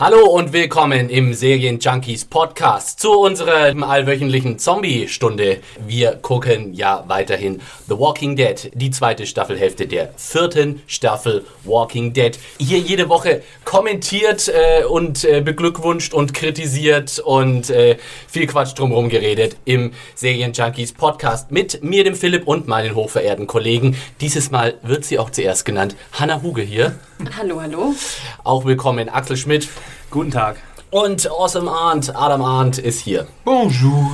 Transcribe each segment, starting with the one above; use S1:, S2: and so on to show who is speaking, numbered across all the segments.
S1: Hallo und willkommen im Serien Junkies Podcast zu unserer allwöchentlichen Zombie-Stunde. Wir gucken ja weiterhin The Walking Dead, die zweite Staffelhälfte der vierten Staffel Walking Dead. Hier jede Woche kommentiert äh, und äh, beglückwünscht und kritisiert und äh, viel Quatsch drumherum geredet im Serien Junkies Podcast mit mir, dem Philipp und meinen hochverehrten Kollegen. Dieses Mal wird sie auch zuerst genannt. Hanna Huge hier.
S2: Hallo, hallo.
S1: Auch willkommen Axel Schmidt.
S3: Guten Tag.
S1: Und Awesome Arndt, Adam Arndt ist hier.
S3: Bonjour.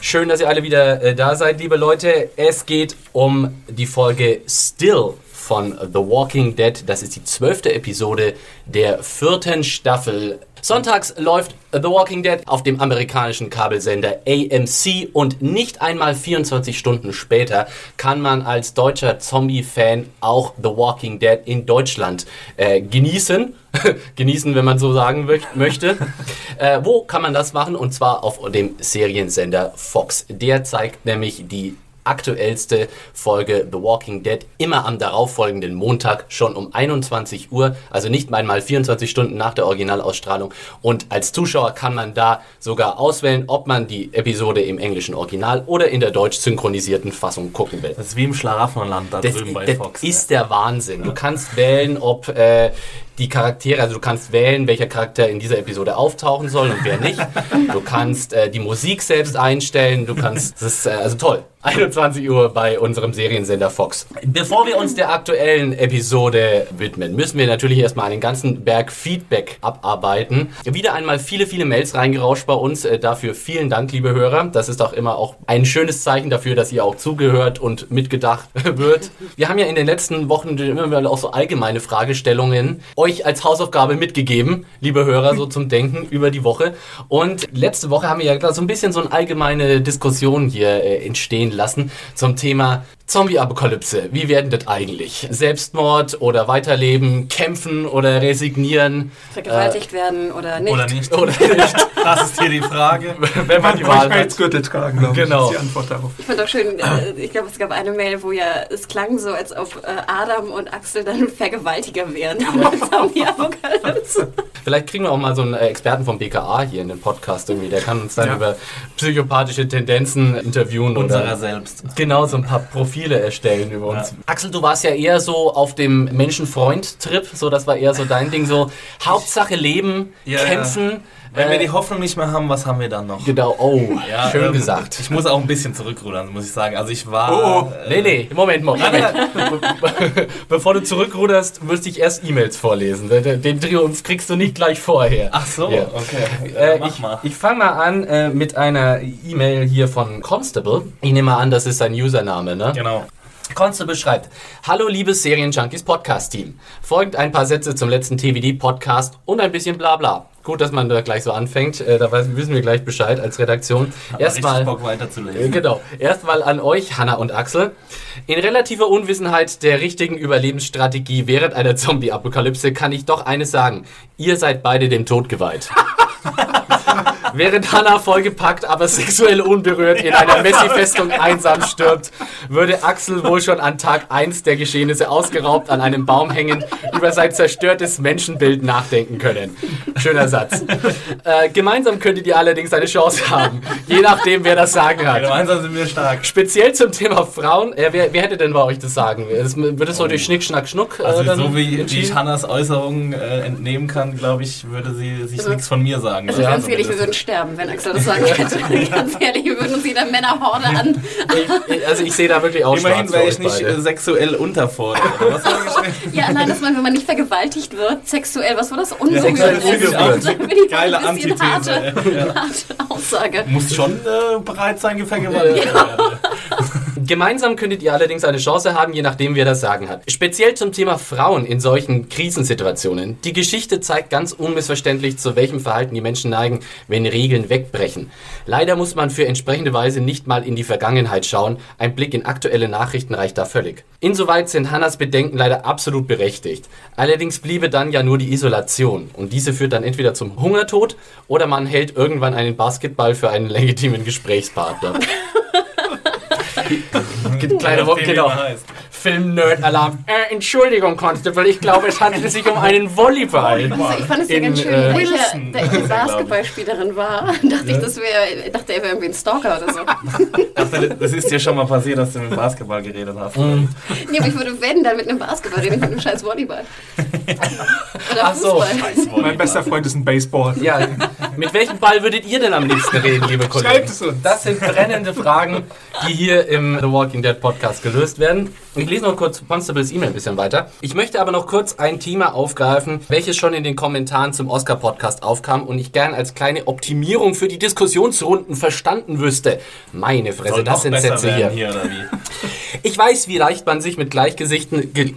S1: Schön, dass ihr alle wieder äh, da seid, liebe Leute. Es geht um die Folge Still von The Walking Dead. Das ist die zwölfte Episode der vierten Staffel. Sonntags läuft The Walking Dead auf dem amerikanischen Kabelsender AMC und nicht einmal 24 Stunden später kann man als deutscher Zombie-Fan auch The Walking Dead in Deutschland äh, genießen. genießen, wenn man so sagen möchte. äh, wo kann man das machen? Und zwar auf dem Seriensender Fox. Der zeigt nämlich die aktuellste Folge The Walking Dead immer am darauffolgenden Montag schon um 21 Uhr, also nicht einmal 24 Stunden nach der Originalausstrahlung. Und als Zuschauer kann man da sogar auswählen, ob man die Episode im englischen Original oder in der deutsch synchronisierten Fassung gucken will.
S3: Das ist wie im Schlaraffenland da
S1: das,
S3: drüben bei
S1: das
S3: Fox.
S1: ist der Wahnsinn. Du kannst wählen, ob äh, die Charaktere, also du kannst wählen, welcher Charakter in dieser Episode auftauchen soll und wer nicht. Du kannst äh, die Musik selbst einstellen, du kannst, das ist äh, also toll. 21 Uhr bei unserem Seriensender Fox. Bevor wir uns der aktuellen Episode widmen, müssen wir natürlich erstmal einen ganzen Berg Feedback abarbeiten. Wieder einmal viele, viele Mails reingerauscht bei uns. Äh, dafür vielen Dank, liebe Hörer. Das ist auch immer auch ein schönes Zeichen dafür, dass ihr auch zugehört und mitgedacht wird. Wir haben ja in den letzten Wochen immer wieder auch so allgemeine Fragestellungen euch als Hausaufgabe mitgegeben, liebe Hörer, so zum Denken über die Woche. Und letzte Woche haben wir ja so ein bisschen so eine allgemeine Diskussion hier äh, entstehen lassen zum Thema Zombie-Apokalypse. Wie werden das eigentlich? Selbstmord oder Weiterleben, kämpfen oder resignieren?
S2: Vergewaltigt äh, werden oder nicht?
S3: Oder nicht.
S1: Oder nicht.
S3: Das ist hier die Frage.
S1: Wenn man die Wahl hat.
S4: Gürtel tragen, glaube
S1: Genau.
S4: ich, ist die Antwort darauf.
S2: Ich fand auch schön, äh, ich glaube, es gab eine Mail, wo ja es klang so, als ob äh, Adam und Axel dann Vergewaltiger wären. Zombie-Apokalypse.
S1: Vielleicht kriegen wir auch mal so einen äh, Experten vom BKA hier in den Podcast irgendwie. Der kann uns dann
S4: Ja.
S1: über psychopathische Tendenzen interviewen.
S3: Unserer
S1: oder
S3: selbst.
S1: Genau, so ein paar Profile erstellen über uns. Axel, du warst ja eher so auf dem Menschenfreund-Trip, so das war eher so dein Ding, so Hauptsache leben,
S3: Ja, ja. Wenn wir
S1: Äh,
S3: die Hoffnung nicht mehr haben, was haben wir dann noch?
S1: Genau, oh,
S3: Ja,
S1: schön
S3: ähm,
S1: gesagt.
S3: Ich muss auch ein bisschen zurückrudern, muss ich sagen. Also ich war...
S1: Oh,
S3: äh,
S1: nee, nee, Moment, Moment. Be- Bevor du zurückruderst, müsste ich erst E-Mails vorlesen. Den Triumph kriegst du nicht gleich vorher.
S3: Ach so,
S1: Ja.
S3: okay.
S1: Äh,
S3: mach
S1: ich
S3: mal.
S1: ich fange mal an äh, mit einer E-Mail hier von Constable. Ich nehme mal an, das ist sein Username, ne?
S3: Genau.
S1: Constable schreibt, Hallo liebes Serienjunkies Podcast-Team. Folgend ein paar Sätze zum letzten TVD-Podcast und ein bisschen Blabla. Gut, dass man da gleich so anfängt. Äh, da wissen wir gleich Bescheid als Redaktion. Erstmal...
S3: Bock weiterzulesen.
S1: Genau. Erstmal an euch, Hanna und Axel. In relativer Unwissenheit der richtigen Überlebensstrategie während einer Zombie-Apokalypse kann ich doch eines sagen. Ihr seid beide dem Tod geweiht. Während Hannah vollgepackt, aber sexuell unberührt in einer Messi-Festung einsam stirbt, würde Axel wohl schon an Tag 1 der Geschehnisse ausgeraubt an einem Baum hängend über sein zerstörtes Menschenbild nachdenken können. Schöner Satz. Äh, gemeinsam könntet ihr allerdings eine Chance haben, je nachdem, wer das Sagen hat.
S3: Gemeinsam sind wir stark.
S1: Speziell zum Thema Frauen, äh, wer, wer hätte denn bei euch das sagen? Das, wird es so durch Schnick, Schnack, Schnuck? Äh,
S3: Also
S1: dann
S3: so wie, wie ich Hannas Äußerungen äh, entnehmen kann, glaube ich, würde sie sich
S2: Also-
S3: nichts von mir sagen.
S2: Also
S1: Ja,
S2: ganz ehrlich, wir würden sterben, wenn Axel das sagen hätte. ganz ehrlich, wir würden uns jeder Männerhorde an.
S1: Ich- Also ich sehe da wirklich auch
S3: Immerhin wäre ich nicht
S1: beide.
S3: äh, sexuell unterfordert.
S2: Ja, allein, dass man, wenn man nicht vergewaltigt wird, sexuell, was war das?
S1: sexuell
S2: Unberührt ist.
S3: Geile
S2: ein bisschen
S3: Antithese.
S2: harte, harte Aussage.
S3: Muss schon äh, bereit sein, vergewaltigt zu werden.
S1: Gemeinsam könntet ihr allerdings eine Chance haben, je nachdem, wer das Sagen hat. Speziell zum Thema Frauen in solchen Krisensituationen. Die Geschichte zeigt ganz unmissverständlich, zu welchem Verhalten die Menschen neigen, wenn Regeln wegbrechen. Leider muss man für entsprechende Weise nicht mal in die Vergangenheit schauen. Ein Blick in aktuelle Nachrichten reicht da völlig. Insoweit sind Hannas Bedenken leider absolut berechtigt. Allerdings bliebe dann ja nur die Isolation. Und diese führt dann entweder zum Hungertod oder man hält irgendwann einen Basketball für einen legitimen Gesprächspartner. Kleine Woche, genau. Film-Nerd-Alarm. Äh, Entschuldigung, Constable, ich glaube, es handelt sich um einen Volleyball.
S2: Also ich fand es ja
S1: In,
S2: ganz schön,
S1: äh,
S2: da ich, ja,
S3: Wilson.
S2: da ich eine Basketballspielerin war, dachte ich, das wäre, dachte er wäre irgendwie ein Stalker oder so.
S3: Das ist dir schon mal passiert, dass du mit dem Basketball geredet hast.
S1: Mhm.
S2: Nee, aber ich würde wenn dann mit einem Basketball reden, nicht mit einem scheiß Volleyball. Oder
S1: Ach so.
S2: Fußball.
S4: Mein bester Freund ist ein Baseball.
S1: Ja, mit welchem Ball würdet ihr denn am liebsten reden, liebe Kollegen?
S4: Schreibt es uns.
S1: Das sind brennende Fragen, die hier im The Walking Dead Podcast gelöst werden. Ich lese noch kurz Constables E-Mail ein bisschen weiter. Ich möchte aber noch kurz ein Thema aufgreifen, welches schon in den Kommentaren zum Oscar-Podcast aufkam und ich gern als kleine Optimierung für die Diskussionsrunden verstanden wüsste. Meine Fresse,
S3: Soll
S1: das sind Sätze hier.
S3: hier, oder wie?
S1: Ich weiß, wie leicht man sich mit Gleichgesichten... Ge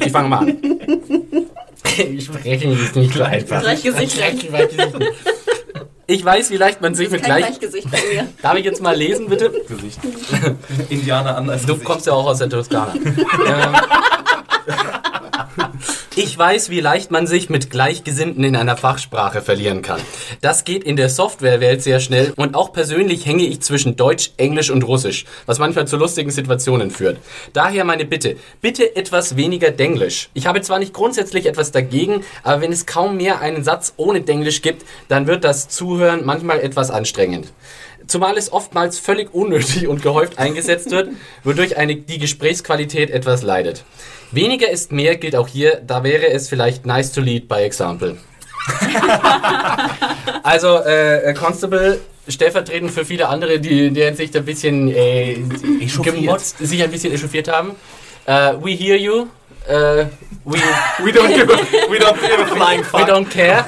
S1: ich fange mal an. Ich spreche jetzt nicht so einfach.
S2: Gleichgesichtlein.
S1: Ich weiß, wie leicht man sich mit gleich...
S2: Gleichgesicht bei mir.
S1: Darf ich jetzt mal lesen, bitte?
S3: Gesicht. Indianer anders.
S1: Du kommst ja auch aus der Toskana. ähm, ich weiß, wie leicht man sich mit Gleichgesinnten in einer Fachsprache verlieren kann. Das geht in der Softwarewelt sehr schnell und auch persönlich hänge ich zwischen Deutsch, Englisch und Russisch, was manchmal zu lustigen Situationen führt. Daher meine Bitte, bitte etwas weniger Denglisch. Ich habe zwar nicht grundsätzlich etwas dagegen, aber wenn es kaum mehr einen Satz ohne Denglisch gibt, dann wird das Zuhören manchmal etwas anstrengend. Zumal es oftmals völlig unnötig und gehäuft eingesetzt wird, wodurch eine, die Gesprächsqualität etwas leidet. Weniger ist mehr gilt auch hier, da wäre es vielleicht nice to lead by example. also, äh, Constable, stellvertretend für viele andere, die der Hinsicht ein bisschen äh, gemotzt, sich ein bisschen echauffiert haben. Äh, we hear you. Äh, we,
S4: We don't give a
S3: We don't give a flying
S1: We
S3: fuck.
S1: don't care.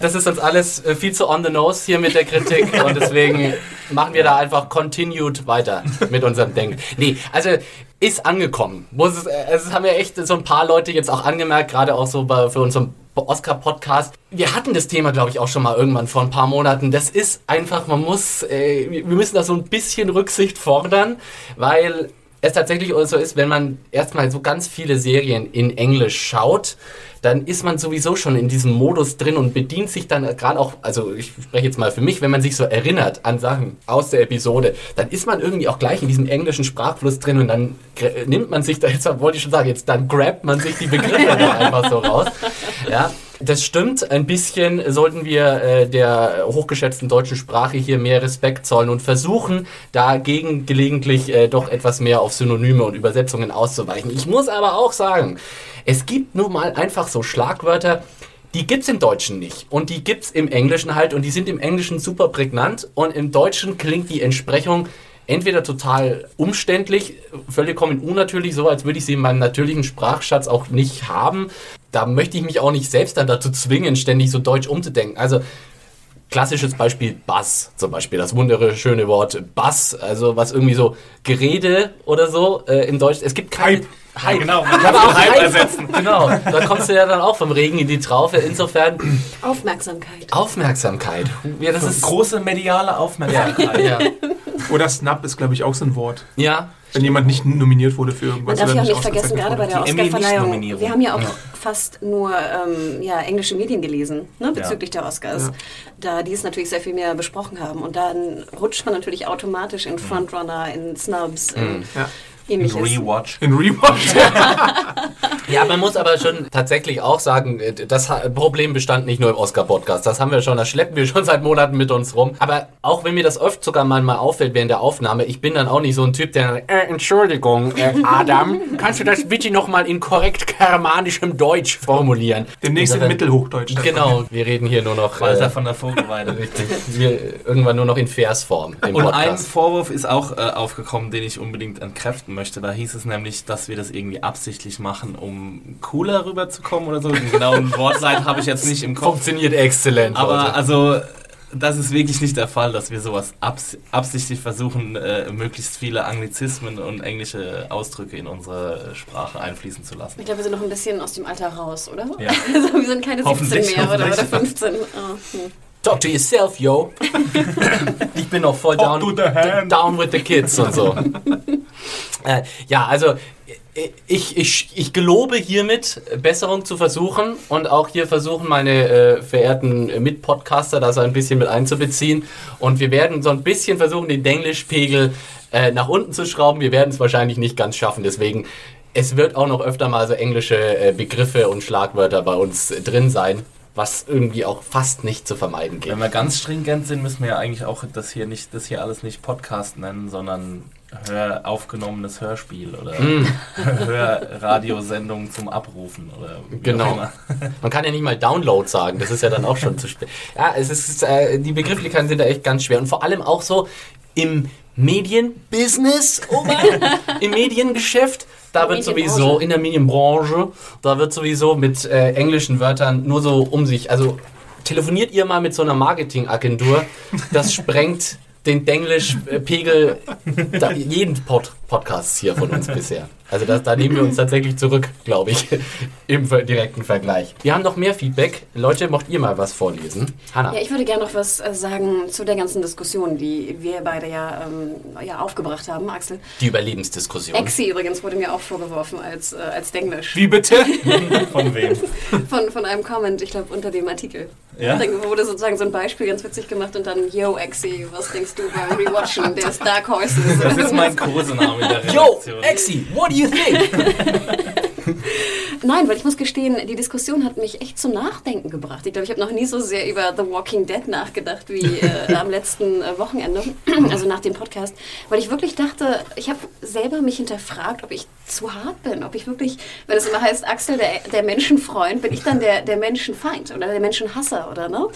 S1: Das ist uns alles äh, viel zu on the nose hier mit der Kritik und deswegen machen wir da einfach continued weiter mit unserem Denken. Nee, also ist angekommen. Muss es, äh, es haben ja echt so ein paar Leute jetzt auch angemerkt, gerade auch so bei, für unseren Oscar-Podcast. Wir hatten das Thema, glaube ich, auch schon mal irgendwann vor ein paar Monaten. Das ist einfach, man muss, äh, wir müssen da so ein bisschen Rücksicht fordern, weil es tatsächlich so ist, wenn man erstmal so ganz viele Serien in Englisch schaut, dann ist man sowieso schon in diesem Modus drin und bedient sich dann gerade auch, also ich spreche jetzt mal für mich, wenn man sich so erinnert an Sachen aus der Episode, dann ist man irgendwie auch gleich in diesem englischen Sprachfluss drin und dann nimmt man sich da, jetzt wollte ich schon sagen, jetzt dann grabt man sich die Begriffe da einfach so raus. Ja, das stimmt. Ein bisschen sollten wir äh, der hochgeschätzten deutschen Sprache hier mehr Respekt zollen und versuchen, dagegen gelegentlich äh, doch etwas mehr auf Synonyme und Übersetzungen auszuweichen. Ich muss aber auch sagen, es gibt nun mal einfach so Schlagwörter, die gibt's im Deutschen nicht. Und die gibt's im Englischen halt und die sind im Englischen super prägnant und im Deutschen klingt die Entsprechung entweder total umständlich, vollkommen unnatürlich, so als würde ich sie in meinem natürlichen Sprachschatz auch nicht haben. Da möchte ich mich auch nicht selbst dann dazu zwingen, ständig so deutsch umzudenken. Also klassisches Beispiel Bass zum Beispiel, das wunderschöne Wort Bass, also was irgendwie so Gerede oder so äh, im Deutsch. Es gibt keine...
S4: Hype.
S3: Ja, genau, man kann
S1: auch
S3: Hype
S1: Hype.
S3: ersetzen.
S1: Genau, da kommst du ja dann auch vom Regen in die Traufe. Insofern
S2: Aufmerksamkeit.
S1: Aufmerksamkeit. Ja, das ist
S3: Große mediale Aufmerksamkeit.
S1: ja,
S4: Oder Snap ist, glaube ich, auch so ein Wort.
S1: ja,
S4: Wenn jemand nicht nominiert wurde für
S2: Man
S4: irgendwas.
S2: darf
S4: oder
S2: ja auch nicht vergessen, gerade bei der
S3: Die
S2: Oscarverleihung, wir haben ja auch
S1: Ja.
S2: fast nur ähm, ja, englische Medien gelesen, ne, bezüglich der Oscars, da die es natürlich sehr viel mehr besprochen haben. Und dann rutscht man natürlich automatisch in Frontrunner, in Snubs, in Ähnliches.
S3: Rewatch.
S4: In Rewatch.
S1: Ja, man muss aber schon tatsächlich auch sagen, äh, das Problem bestand nicht nur im Oscar-Podcast. Das haben wir schon, das schleppen wir schon seit Monaten mit uns rum. Aber auch wenn mir das oft sogar mal mal auffällt während der Aufnahme, ich bin dann auch nicht so ein Typ, der, äh, Entschuldigung, äh, Adam, kannst du das bitte nochmal in korrekt germanischem Deutsch formulieren?
S4: Demnächst in Mittelhochdeutsch.
S1: Genau, wir reden hier nur noch,
S3: Walter
S1: äh,
S3: von der Vogelweide.
S1: richtig, wir irgendwann nur noch in Versform im
S3: Und ein
S1: Podcast.
S3: Vorwurf ist auch äh, aufgekommen, den ich unbedingt entkräften möchte. Da hieß es nämlich, dass wir das irgendwie absichtlich machen, um cooler rüberzukommen oder so. Den genauen Wortseite habe ich jetzt nicht im Kopf.
S1: Funktioniert exzellent.
S3: Aber
S1: Leute.
S3: also das ist wirklich nicht der Fall, dass wir sowas abs absichtlich versuchen, äh, möglichst viele Anglizismen und englische Ausdrücke in unsere Sprache einfließen zu lassen.
S2: Ich glaube, wir sind noch ein bisschen aus dem Alter raus, oder?
S3: Ja.
S2: Also wir sind keine 17
S3: Hoffentlich,
S2: mehr oder, oder
S3: hoffentlich.
S2: 15. Oh, hm.
S1: Talk to yourself, yo. ich bin noch voll down,
S4: to the hand.
S1: down with the kids und so. Äh, ja, also ich, ich, ich gelobe hiermit, Besserung zu versuchen und auch hier versuchen, meine äh, verehrten Mitpodcaster da so ein bisschen mit einzubeziehen. Und wir werden so ein bisschen versuchen, den Denglischpegel äh, nach unten zu schrauben. Wir werden es wahrscheinlich nicht ganz schaffen. Deswegen, es wird auch noch öfter mal so englische äh, Begriffe und Schlagwörter bei uns äh, drin sein, was irgendwie auch fast nicht zu vermeiden geht.
S3: Wenn wir ganz stringent sind, müssen wir ja eigentlich auch das hier nicht, das hier alles nicht Podcast nennen, sondern Hör aufgenommenes Hörspiel oder Hörradiosendung zum Abrufen oder
S1: Genau. Man kann ja nicht mal Download sagen, das ist ja dann auch schon zu spät. Ja, es ist, äh, die Begrifflichkeiten sind da echt ganz schwer und vor allem auch so im Medienbusiness, oh Mann, im Mediengeschäft, da wird sowieso, in der Medienbranche, da wird sowieso mit äh, englischen Wörtern nur so um sich, also telefoniert ihr mal mit so einer Marketingagentur, das sprengt den Denglisch-Pegel jeden Pod Podcast hier von uns bisher. Also das, da nehmen wir uns tatsächlich zurück, glaube ich, im direkten Vergleich. Wir haben noch mehr Feedback. Leute, mocht ihr mal was vorlesen? Hanna.
S2: Ja, ich würde gerne noch was äh, sagen zu der ganzen Diskussion, die wir beide ja, ähm, ja aufgebracht haben, Axel.
S1: Die Überlebensdiskussion.
S2: Exi übrigens wurde mir auch vorgeworfen als, äh, als Denglisch.
S4: Wie bitte?
S3: Von wem?
S2: Von, von einem Comment, ich glaube, unter dem Artikel.
S3: Ja?
S2: Da wurde sozusagen so ein Beispiel ganz witzig gemacht und dann, yo, Exi, was denkst du beim Rewatchen des Dark Horses?
S3: Das ist mein Kosename der
S1: Yo. Exi, what do you think?
S2: Nein, weil ich muss gestehen, die Diskussion hat mich echt zum Nachdenken gebracht. Ich glaube, ich habe noch nie so sehr über The Walking Dead nachgedacht wie äh, am letzten äh, Wochenende, also nach dem Podcast, weil ich wirklich dachte, ich habe selber mich hinterfragt, ob ich zu hart bin, ob ich wirklich, wenn es immer heißt, Axel, der, der Menschenfreund, bin ich dann der, der Menschenfeind oder der Menschenhasser oder ne?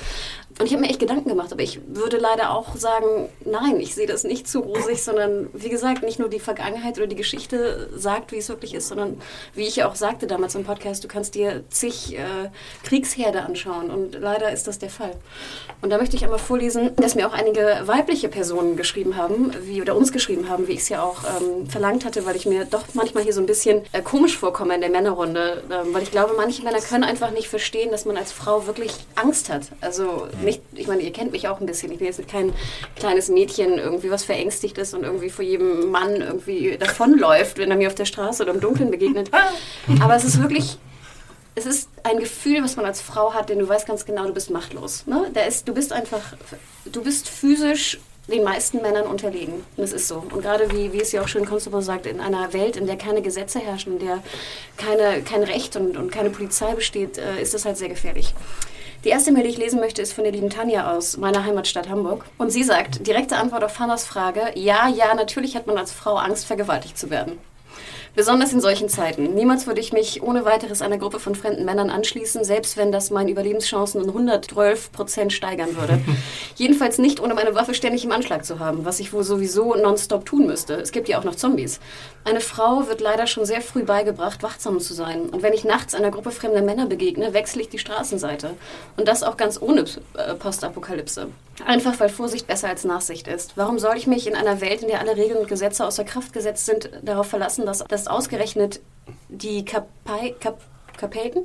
S2: Und ich habe mir echt Gedanken gemacht, aber ich würde leider auch sagen, nein, ich sehe das nicht zu rosig, sondern wie gesagt, nicht nur die Vergangenheit oder die Geschichte sagt, wie es wirklich ist, sondern wie ich auch sagte damals im Podcast, du kannst dir zig äh, Kriegsherde anschauen und leider ist das der Fall. Und da möchte ich einmal vorlesen, dass mir auch einige weibliche Personen geschrieben haben, wie oder uns geschrieben haben, wie ich es ja auch ähm, verlangt hatte, weil ich mir doch manchmal hier so ein bisschen äh, komisch vorkomme in der Männerrunde, ähm, weil ich glaube, manche Männer können einfach nicht verstehen, dass man als Frau wirklich Angst hat. Also nicht, ich meine, ihr kennt mich auch ein bisschen. Ich bin jetzt kein kleines Mädchen, irgendwie was verängstigt ist und irgendwie vor jedem Mann irgendwie davonläuft, wenn er mir auf der Straße oder im Dunkeln begegnet. Aber es ist wirklich es ist ein Gefühl, was man als Frau hat, denn du weißt ganz genau, du bist machtlos. Ne? Da ist, du bist einfach, du bist physisch den meisten Männern unterlegen. Und das ist so. Und gerade wie, wie es ja auch schön Constable sagt, in einer Welt, in der keine Gesetze herrschen, in der keine, kein Recht und, und keine Polizei besteht, äh, ist das halt sehr gefährlich. Die erste Mail, die ich lesen möchte, ist von der lieben Tanja aus meiner Heimatstadt Hamburg. Und sie sagt, direkte Antwort auf Hannas Frage, ja, ja, natürlich hat man als Frau Angst, vergewaltigt zu werden. Besonders in solchen Zeiten. Niemals würde ich mich ohne weiteres einer Gruppe von fremden Männern anschließen, selbst wenn das meine Überlebenschancen um 112 Prozent steigern würde. Jedenfalls nicht, ohne meine Waffe ständig im Anschlag zu haben, was ich wohl sowieso nonstop tun müsste. Es gibt ja auch noch Zombies. Eine Frau wird leider schon sehr früh beigebracht, wachsam zu sein. Und wenn ich nachts einer Gruppe fremder Männer begegne, wechsle ich die Straßenseite. Und das auch ganz ohne äh, Postapokalypse. Einfach weil Vorsicht besser als Nachsicht ist. Warum soll ich mich in einer Welt, in der alle Regeln und Gesetze außer Kraft gesetzt sind, darauf verlassen, dass, dass ausgerechnet die Kapei, Kap, Kapelken,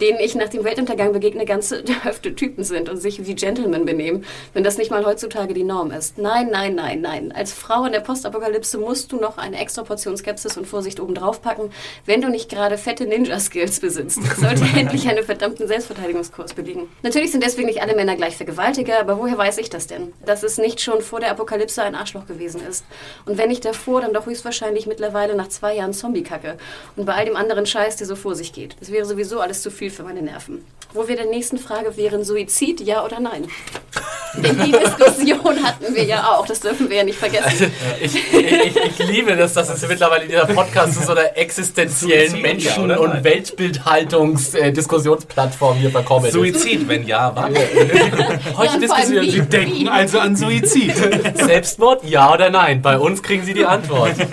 S2: denen ich nach dem Weltuntergang begegne, ganze Hälfte Typen sind und sich wie Gentlemen benehmen, wenn das nicht mal heutzutage die Norm ist. Nein, nein, nein, nein. Als Frau in der Postapokalypse musst du noch eine extra Portion Skepsis und Vorsicht obendrauf packen, wenn du nicht gerade fette Ninja-Skills besitzt. Sollte endlich einen verdammten Selbstverteidigungskurs belegen. Natürlich sind deswegen nicht alle Männer gleich Vergewaltiger, aber woher weiß ich das denn? Dass es nicht schon vor der Apokalypse ein Arschloch gewesen ist. Und wenn nicht davor, dann doch höchstwahrscheinlich mittlerweile nach zwei Jahren Zombie-Kacke. Und bei all dem anderen Scheiß, der so vor sich geht. Das wäre sowieso alles zu viel für meine Nerven. Wo wir der nächsten Frage wären, Suizid, ja oder nein? Denn die Diskussion hatten wir ja auch, das dürfen wir ja nicht vergessen.
S1: Ich, ich, ich liebe das, dass es mittlerweile in dieser Podcast zu so einer existenziellen
S3: Suizid,
S1: Menschen-
S3: ja
S1: und? Weltbildhaltungs-Diskussionsplattform hier verkommen ist.
S3: Suizid, wenn ja, wann?
S1: Heute
S2: Ja,
S1: diskutieren Sie
S4: Denken also an Suizid.
S1: Selbstmord, ja oder nein? Bei uns kriegen Sie die Antwort.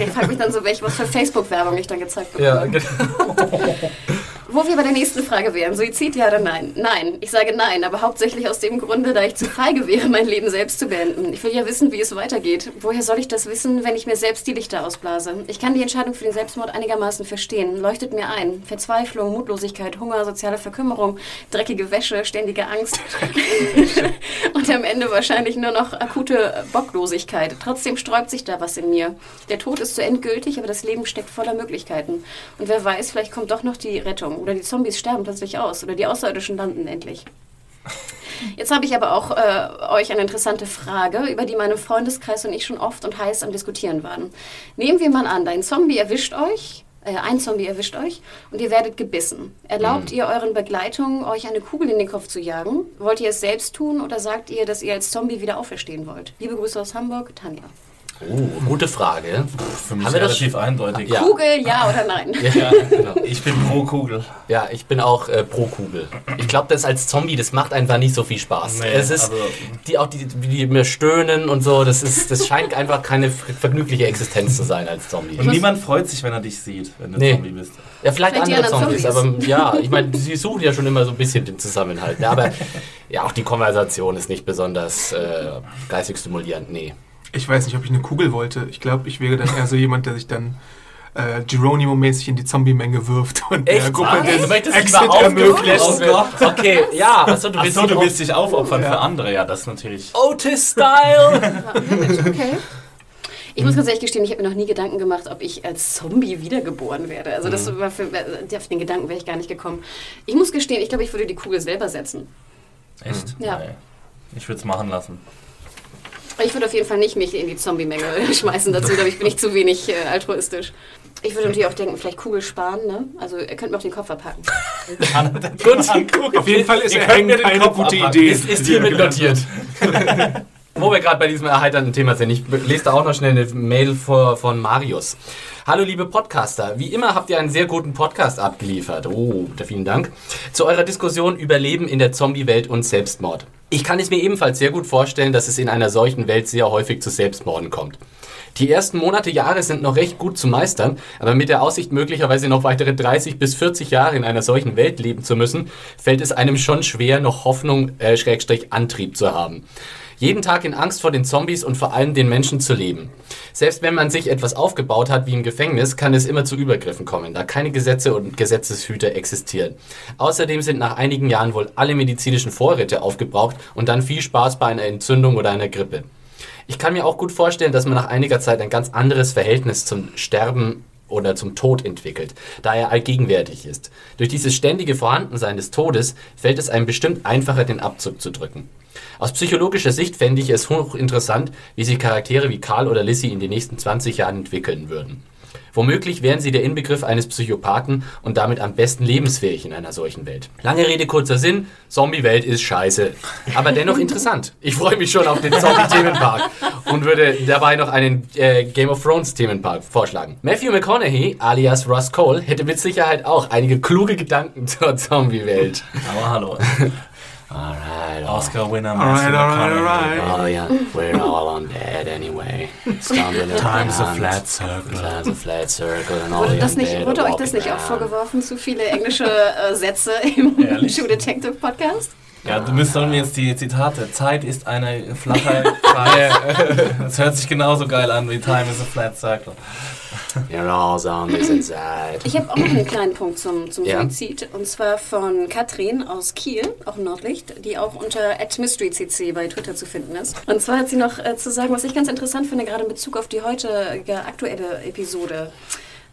S2: Ich frage mich dann so, welche, was für Facebook-Werbung ich dann gezeigt bekomme.
S1: Ja, genau.
S2: Wo wir bei der nächsten Frage wären, Suizid ja oder nein? Nein, ich sage nein, aber hauptsächlich aus dem Grunde, da ich zu feige wäre, mein Leben selbst zu beenden. Ich will ja wissen, wie es weitergeht. Woher soll ich das wissen, wenn ich mir selbst die Lichter ausblase? Ich kann die Entscheidung für den Selbstmord einigermaßen verstehen. Leuchtet mir ein. Verzweiflung, Mutlosigkeit, Hunger, soziale Verkümmerung, dreckige Wäsche, ständige Angst. Und am Ende wahrscheinlich nur noch akute Bocklosigkeit. Trotzdem sträubt sich da was in mir. Der Tod ist zu endgültig, aber das Leben steckt voller Möglichkeiten. Und wer weiß, vielleicht kommt doch noch die Rettung. Oder die Zombies sterben plötzlich aus. Oder die Außerirdischen landen endlich. Jetzt habe ich aber auch äh, euch eine interessante Frage, über die meine Freundeskreis und ich schon oft und heiß am Diskutieren waren. Nehmen wir mal an, dein Zombie erwischt euch, äh, ein Zombie erwischt euch und ihr werdet gebissen. Erlaubt ihr euren Begleitungen, euch eine Kugel in den Kopf zu jagen? Wollt ihr es selbst tun oder sagt ihr, dass ihr als Zombie wieder auferstehen wollt? Liebe Grüße aus Hamburg, Tanja.
S1: Oh, gute Frage.
S3: Für mich
S1: Haben wir das
S3: relativ eindeutig.
S1: Ja.
S2: Kugel, ja oder nein?
S1: Ja, genau.
S3: Ich bin pro Kugel.
S1: ja, ich bin auch äh, pro Kugel. Ich glaube, das als Zombie, das macht einfach nicht so viel Spaß.
S3: Nee,
S1: es ist
S3: also-
S1: die auch die, die mir stöhnen und so. Das ist, das scheint einfach keine ver- vergnügliche Existenz zu sein als Zombie.
S3: Und niemand freut sich, wenn er dich sieht, wenn du
S1: Nee.
S3: Zombie bist.
S1: Ja, vielleicht,
S2: Vielleicht
S1: andere Zombies,
S2: Zombies.
S1: aber ja, ich meine, sie suchen ja schon immer so ein bisschen den Zusammenhalt. Ne? Aber ja, auch die Konversation ist nicht besonders äh, geistig stimulierend. Nee.
S4: Ich weiß nicht, ob ich eine Kugel wollte. Ich glaube, ich wäre dann eher so jemand, der sich dann äh, Geronimo-mäßig in die Zombie-Menge wirft und der
S1: Echt?
S4: Gruppe
S1: Ah,
S4: den
S1: du
S4: Exit ermöglicht.
S1: werden. Okay, ja. Achso, du willst,
S3: Achso, du
S1: dich
S3: willst dich aufopfern für andere. Ja, das ist natürlich...
S1: Otis-Style.
S2: Okay. Ich muss ganz ehrlich gestehen, ich habe mir noch nie Gedanken gemacht, ob ich als Zombie wiedergeboren werde. Also das war für, äh, auf den Gedanken wäre ich gar nicht gekommen. Ich muss gestehen, ich glaube, ich würde die Kugel selber setzen.
S3: Echt?
S2: Ja.
S3: Nee. Ich würde es machen lassen.
S2: Ich würde auf jeden Fall nicht mich in die Zombie-Menge schmeißen. Dazu, glaube ich, bin ich zu wenig äh, altruistisch. Ich würde natürlich auch denken, vielleicht Kugel sparen, ne? Also ihr könnt mir auch den Kopf abhacken.
S1: Gut.
S4: Auf jeden Fall ist er keine
S3: Kopf
S4: gute
S3: abhacken.
S4: Idee.
S1: Ist, ist hiermit notiert. Wo wir gerade bei diesem erheiternden Thema sind, ich lese da auch noch schnell eine Mail vor, von Marius. Hallo liebe Podcaster, wie immer habt ihr einen sehr guten Podcast abgeliefert. Oh, vielen Dank. Zu eurer Diskussion über Leben in der Zombie-Welt und Selbstmord. Ich kann es mir ebenfalls sehr gut vorstellen, dass es in einer solchen Welt sehr häufig zu Selbstmorden kommt. Die ersten Monate, Jahre sind noch recht gut zu meistern, aber mit der Aussicht möglicherweise noch weitere 30 bis 40 Jahre in einer solchen Welt leben zu müssen, fällt es einem schon schwer, noch Hoffnung, äh, Schrägstrich Antrieb zu haben. Jeden Tag in Angst vor den Zombies und vor allem den Menschen zu leben. Selbst wenn man sich etwas aufgebaut hat wie im Gefängnis, kann es immer zu Übergriffen kommen, da keine Gesetze und Gesetzeshüter existieren. Außerdem sind nach einigen Jahren wohl alle medizinischen Vorräte aufgebraucht und dann viel Spaß bei einer Entzündung oder einer Grippe. Ich kann mir auch gut vorstellen, dass man nach einiger Zeit ein ganz anderes Verhältnis zum Sterben oder zum Tod entwickelt, da er allgegenwärtig ist. Durch dieses ständige Vorhandensein des Todes fällt es einem bestimmt einfacher, den Abzug zu drücken. Aus psychologischer Sicht fände ich es hochinteressant, wie sich Charaktere wie Karl oder Lissy in den nächsten 20 Jahren entwickeln würden. Womöglich wären sie der Inbegriff eines Psychopathen und damit am besten lebensfähig in einer solchen Welt. Lange Rede, kurzer Sinn, Zombie-Welt ist scheiße. Aber dennoch interessant. Ich freue mich schon auf den Zombie-Themenpark und würde dabei noch einen äh, Game of Thrones-Themenpark vorschlagen. Matthew McConaughey, alias Russ Cole, hätte mit Sicherheit auch einige kluge Gedanken zur Zombie-Welt.
S3: Aber hallo.
S1: Alright,
S3: Oscar-Winner
S4: Alright,
S3: Matthew
S4: alright,
S3: McConaughey.
S4: alright.
S1: Oh yeah, we're all undead anyway. Stumbling
S3: Time's a flat circle.
S1: Time's a flat circle and all
S2: Wurde, das nicht, wurde euch das nicht auch vorgeworfen, zu viele englische äh, Sätze im? True Detective Podcast?
S3: Ja, du müsstest mir jetzt die Zitate. Zeit ist eine flache Zahl. Das hört sich genauso geil an wie Time is a flat circle.
S1: You're all zombies inside.
S2: Ich habe auch noch einen kleinen Punkt zum, zum
S1: Ja.
S2: Suizid. Und zwar von Katrin aus Kiel, auch im Nordlicht, die auch unter @mysterycc bei Twitter zu finden ist. Und zwar hat sie noch äh, zu sagen, was ich ganz interessant finde, gerade in Bezug auf die heutige aktuelle Episode.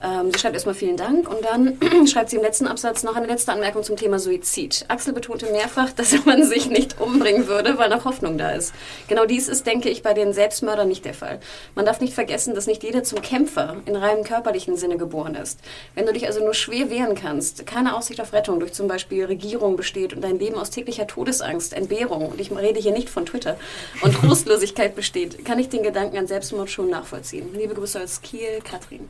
S2: Ähm, sie schreibt erstmal vielen Dank und dann schreibt sie im letzten Absatz noch eine letzte Anmerkung zum Thema Suizid. Axel betonte mehrfach, dass man sich nicht umbringen würde, weil noch Hoffnung da ist. Genau dies ist, denke ich, bei den Selbstmördern nicht der Fall. Man darf nicht vergessen, dass nicht jeder zum Kämpfer in reinem körperlichen Sinne geboren ist. Wenn du dich also nur schwer wehren kannst, keine Aussicht auf Rettung durch zum Beispiel Regierung besteht und dein Leben aus täglicher Todesangst, Entbehrung, und ich rede hier nicht von Twitter, und Trostlosigkeit besteht, kann ich den Gedanken an Selbstmord schon nachvollziehen. Liebe Grüße aus Kiel, Katrin.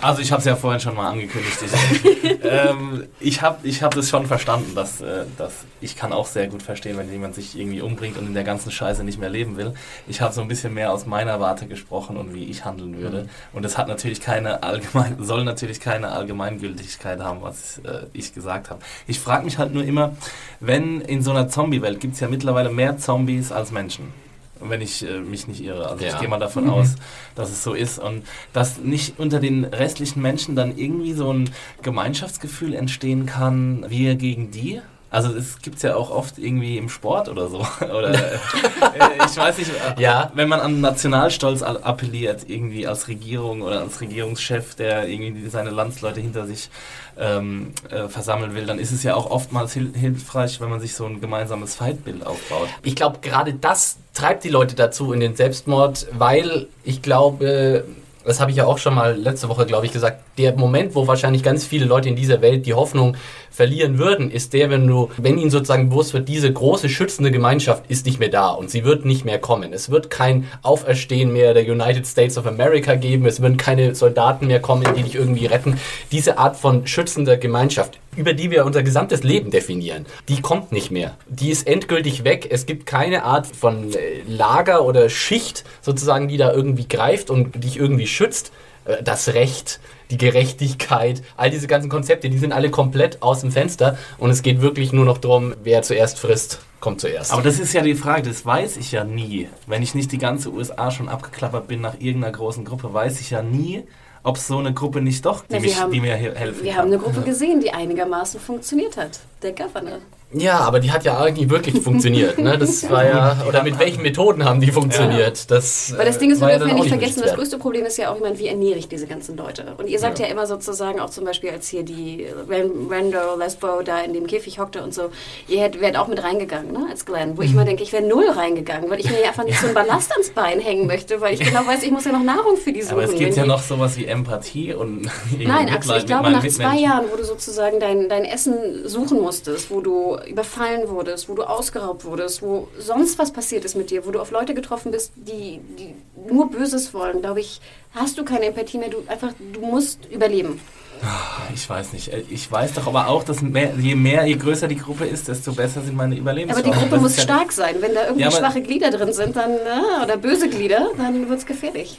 S3: Also Also ich habe es ja vorhin schon mal angekündigt. Ich, ähm, ich habe ich hab das schon verstanden, dass, äh, dass ich kann auch sehr gut verstehen, wenn jemand sich irgendwie umbringt und in der ganzen Scheiße nicht mehr leben will. Ich habe so ein bisschen mehr aus meiner Warte gesprochen und wie ich handeln würde. Mhm. Und das hat natürlich keine allgemein, soll natürlich keine Allgemeingültigkeit haben, was äh, ich gesagt habe. Ich frage mich halt nur immer, wenn in so einer Zombie-Welt gibt es ja mittlerweile mehr Zombies als Menschen wenn ich äh, mich nicht irre. Also ja. ich gehe mal davon mhm. aus, dass es so ist und dass nicht unter den restlichen Menschen dann irgendwie so ein Gemeinschaftsgefühl entstehen kann, wir gegen die. Also es gibt es ja auch oft irgendwie im Sport oder so. oder äh, ich weiß nicht, ja. wenn man an Nationalstolz appelliert, irgendwie als Regierung oder als Regierungschef, der irgendwie seine Landsleute hinter sich ähm, äh, versammeln will, dann ist es ja auch oftmals hil hilfreich, wenn man sich so ein gemeinsames Feindbild aufbaut.
S1: Ich glaube, gerade das treibt die Leute dazu in den Selbstmord, weil ich glaube, das habe ich ja auch schon mal letzte Woche, glaube ich, gesagt, der Moment, wo wahrscheinlich ganz viele Leute in dieser Welt die Hoffnung verlieren würden, ist der, wenn du, wenn ihnen sozusagen bewusst wird, diese große schützende Gemeinschaft ist nicht mehr da und sie wird nicht mehr kommen. Es wird kein Auferstehen mehr der United States of America geben, es werden keine Soldaten mehr kommen, die dich irgendwie retten. Diese Art von schützender Gemeinschaft, über die wir unser gesamtes Leben definieren, die kommt nicht mehr. Die ist endgültig weg. Es gibt keine Art von äh, Lager oder Schicht sozusagen, die da irgendwie greift und dich irgendwie schützt. Äh, das Recht, die Gerechtigkeit, all diese ganzen Konzepte, die sind alle komplett aus dem Fenster und es geht wirklich nur noch darum, wer zuerst frisst, kommt zuerst.
S3: Aber das ist ja die Frage, das weiß ich ja nie. Wenn ich nicht die ganze USA schon abgeklappert bin nach irgendeiner großen Gruppe, weiß ich ja nie, ob es so eine Gruppe nicht doch, die,
S2: Na,
S3: mich,
S2: haben,
S3: die mir helfen
S2: Wir
S3: kann.
S2: haben eine Gruppe gesehen, die einigermaßen funktioniert hat. Der Governor.
S1: Ja, aber die hat ja eigentlich wirklich funktioniert. Ne? Das war ja, oder mit welchen Methoden haben die funktioniert? Ja. Das,
S2: Weil das Ding ist, wir dürfen ja nicht vergessen, das größte Problem ist ja auch, ich meine, wie ernähre ich diese ganzen Leute? Und ihr sagt ja, ja immer sozusagen, auch zum Beispiel, als hier die Rando, Lesbo da in dem Käfig hockte und so, ihr wärt auch mit reingegangen, ne, als Glenn. Wo ich mal denke, ich wäre null reingegangen, weil ich mir einfach nicht so ein Ballast ans Bein hängen möchte, weil ich genau weiß, ich muss ja noch Nahrung für die suchen.
S3: Aber es gibt ja noch sowas wie Empathie und
S2: Nein, Axel, ich glaube, nach zwei Jahren, wo du sozusagen dein, dein Essen suchen musstest, wo du überfallen wurdest, wo du ausgeraubt wurdest, wo sonst was passiert ist mit dir, wo du auf Leute getroffen bist, die, die nur Böses wollen, glaube ich, hast du keine Empathie mehr. Du einfach, du musst überleben.
S3: Ah, ich weiß nicht. Ich weiß doch aber auch, dass mehr, je mehr, je größer die Gruppe ist, desto besser sind meine Überlebenschancen.
S2: Aber die Gruppe muss stark sein. Wenn da irgendwie ja, schwache Glieder drin sind, dann, äh, oder böse Glieder, dann wird es gefährlich.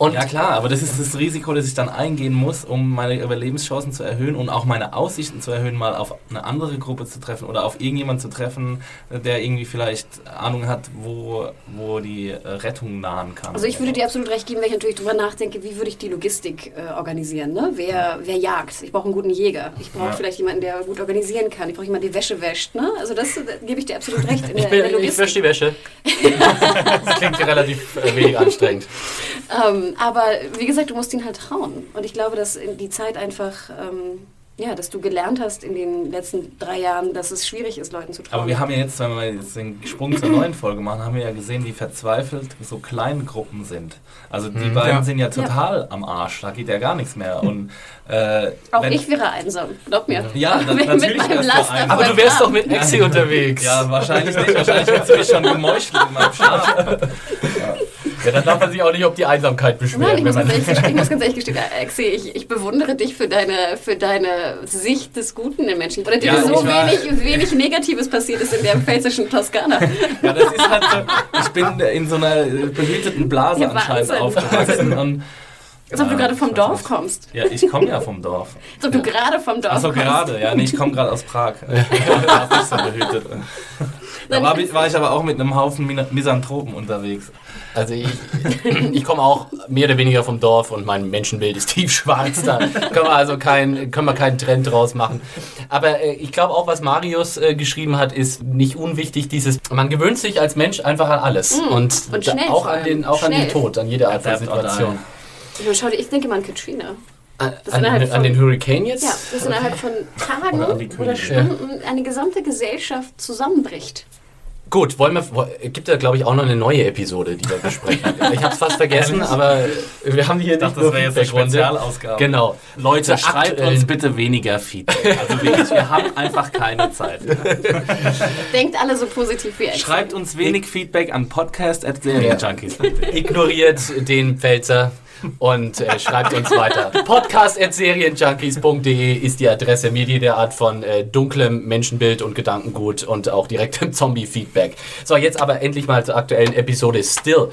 S3: Und ja klar, aber das ist das Risiko, das ich dann eingehen muss, um meine Überlebenschancen zu erhöhen und auch meine Aussichten zu erhöhen, mal auf eine andere Gruppe zu treffen oder auf irgendjemanden zu treffen, der irgendwie vielleicht Ahnung hat, wo, wo die Rettung nahen kann.
S2: Also ich würde dir absolut recht geben, wenn ich natürlich darüber nachdenke, wie würde ich die Logistik äh, organisieren. Ne? Wer, wer jagt? Ich brauche einen guten Jäger. Ich brauche ja. vielleicht jemanden, der gut organisieren kann. Ich brauche jemanden, der Wäsche wäscht. Ne? Also das äh, gebe ich dir absolut recht.
S1: In ich, der, bin, in der ich wäsche die Wäsche. das klingt relativ äh, wenig anstrengend.
S2: Ähm, aber wie gesagt, du musst ihn halt trauen. Und ich glaube, dass die Zeit einfach, ähm, ja, dass du gelernt hast in den letzten drei Jahren, dass es schwierig ist, Leuten zu trauen.
S3: Aber wir haben ja jetzt, wenn wir jetzt den Sprung zur neuen Folge machen, haben wir ja gesehen, wie verzweifelt so kleine Gruppen sind. Also die mhm. beiden ja. sind ja total ja. am Arsch, da geht ja gar nichts mehr. Und,
S2: äh, Auch ich wäre einsam, glaub mir.
S3: Ja, da, natürlich wärst
S1: du Aber du wärst doch mit Exi unterwegs.
S3: Ja, wahrscheinlich nicht. Wahrscheinlich hättest du mich schon gemeuchelt in meinem Schlaf.
S1: Ja. Ja, dann darf man sich auch nicht auf die Einsamkeit beschweren. Nein,
S2: ich, muss ganz, ehrlich, ich muss ganz ehrlich gestehen, Axel, ich, ich, bewundere dich für deine, für deine Sicht des Guten im Menschen. Oder dir ja, so wenig, wenig Negatives passiert ist in der pfälzischen Toskana.
S3: Ja, das ist halt so, ich bin in so einer behüteten Blase ja, anscheinend aufgewachsen. Und
S2: als ob du gerade vom Dorf kommst.
S3: Ja, ich komme ja vom Dorf.
S2: Als ob du gerade vom Dorf
S3: Achso, gerade, ja. Nee, ich komme gerade aus Prag. Ja. nicht so behütet. Da war, war, ich aber auch mit einem Haufen Misanthropen unterwegs.
S1: Also ich, ich komme auch mehr oder weniger vom Dorf und mein Menschenbild ist tiefschwarz. Da können wir also keinen, können wir keinen Trend draus machen. Aber äh, ich glaube auch, was Marius äh, geschrieben hat, ist nicht unwichtig. Dieses, man gewöhnt sich als Mensch einfach an alles. Mm, und, und schnell, auch, an den, auch an den Tod, an jede Art von Situation.
S2: Schau, ich denke mal an Katrina.
S1: An, an, an, den Hurricane jetzt?
S2: Ja, dass innerhalb von Tagen oder, oder Stunden eine gesamte Gesellschaft zusammenbricht.
S1: Gut, wollen wir, gibt da glaube ich auch noch eine neue Episode, die wir besprechen. ich habe es fast vergessen, aber wir haben hier ich
S3: dachte, das wäre jetzt eine Spezialausgabe.
S1: Genau.
S3: Leute, schreibt uns bitte weniger Feedback. Also wirklich, wir haben einfach keine Zeit.
S2: Denkt alle so positiv wie
S3: ich. Schreibt uns wenig Feedback an podcast@serienjunkies.
S1: Ignoriert den Pfälzer. Und äh, schreibt uns weiter. Podcast.serienjunkies.de ist die Adresse mit jeder Art von äh, dunklem Menschenbild und Gedankengut und auch direktem Zombie-Feedback. So, jetzt aber endlich mal zur aktuellen Episode Still.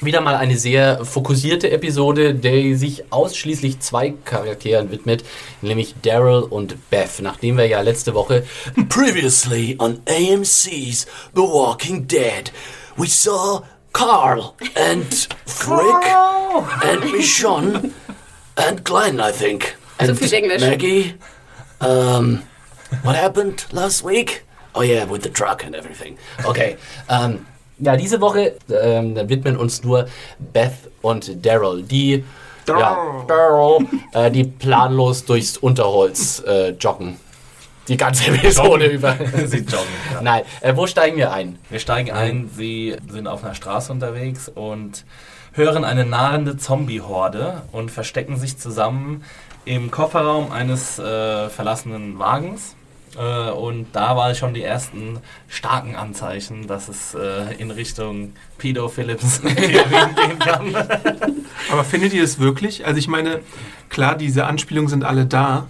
S1: Wieder mal eine sehr fokussierte Episode, die sich ausschließlich zwei Charakteren widmet, nämlich Daryl und Beth. Nachdem wir ja letzte Woche Previously on AMC's The Walking Dead, we saw Carl and Frick and Michonne and Glenn, I think. And
S2: viel Englisch.
S1: Maggie. Um, what happened last week? Oh yeah, with the truck and everything. Okay. Um, ja, diese Woche ähm, widmen uns nur Beth und Daryl, die ja, Daryl, äh, die planlos durchs Unterholz äh, joggen. Die ganze Episode über.
S3: Sie joggen. Ja.
S1: Nein, äh, wo steigen wir ein?
S3: Wir steigen ein, sie sind auf einer Straße unterwegs und hören eine nahende Zombie-Horde und verstecken sich zusammen im Kofferraum eines äh, verlassenen Wagens. Äh, und da waren schon die ersten starken Anzeichen, dass es äh, in Richtung Pedo Phillips gehen kann.
S4: Aber findet ihr es wirklich? Also ich meine, klar, diese Anspielungen sind alle da,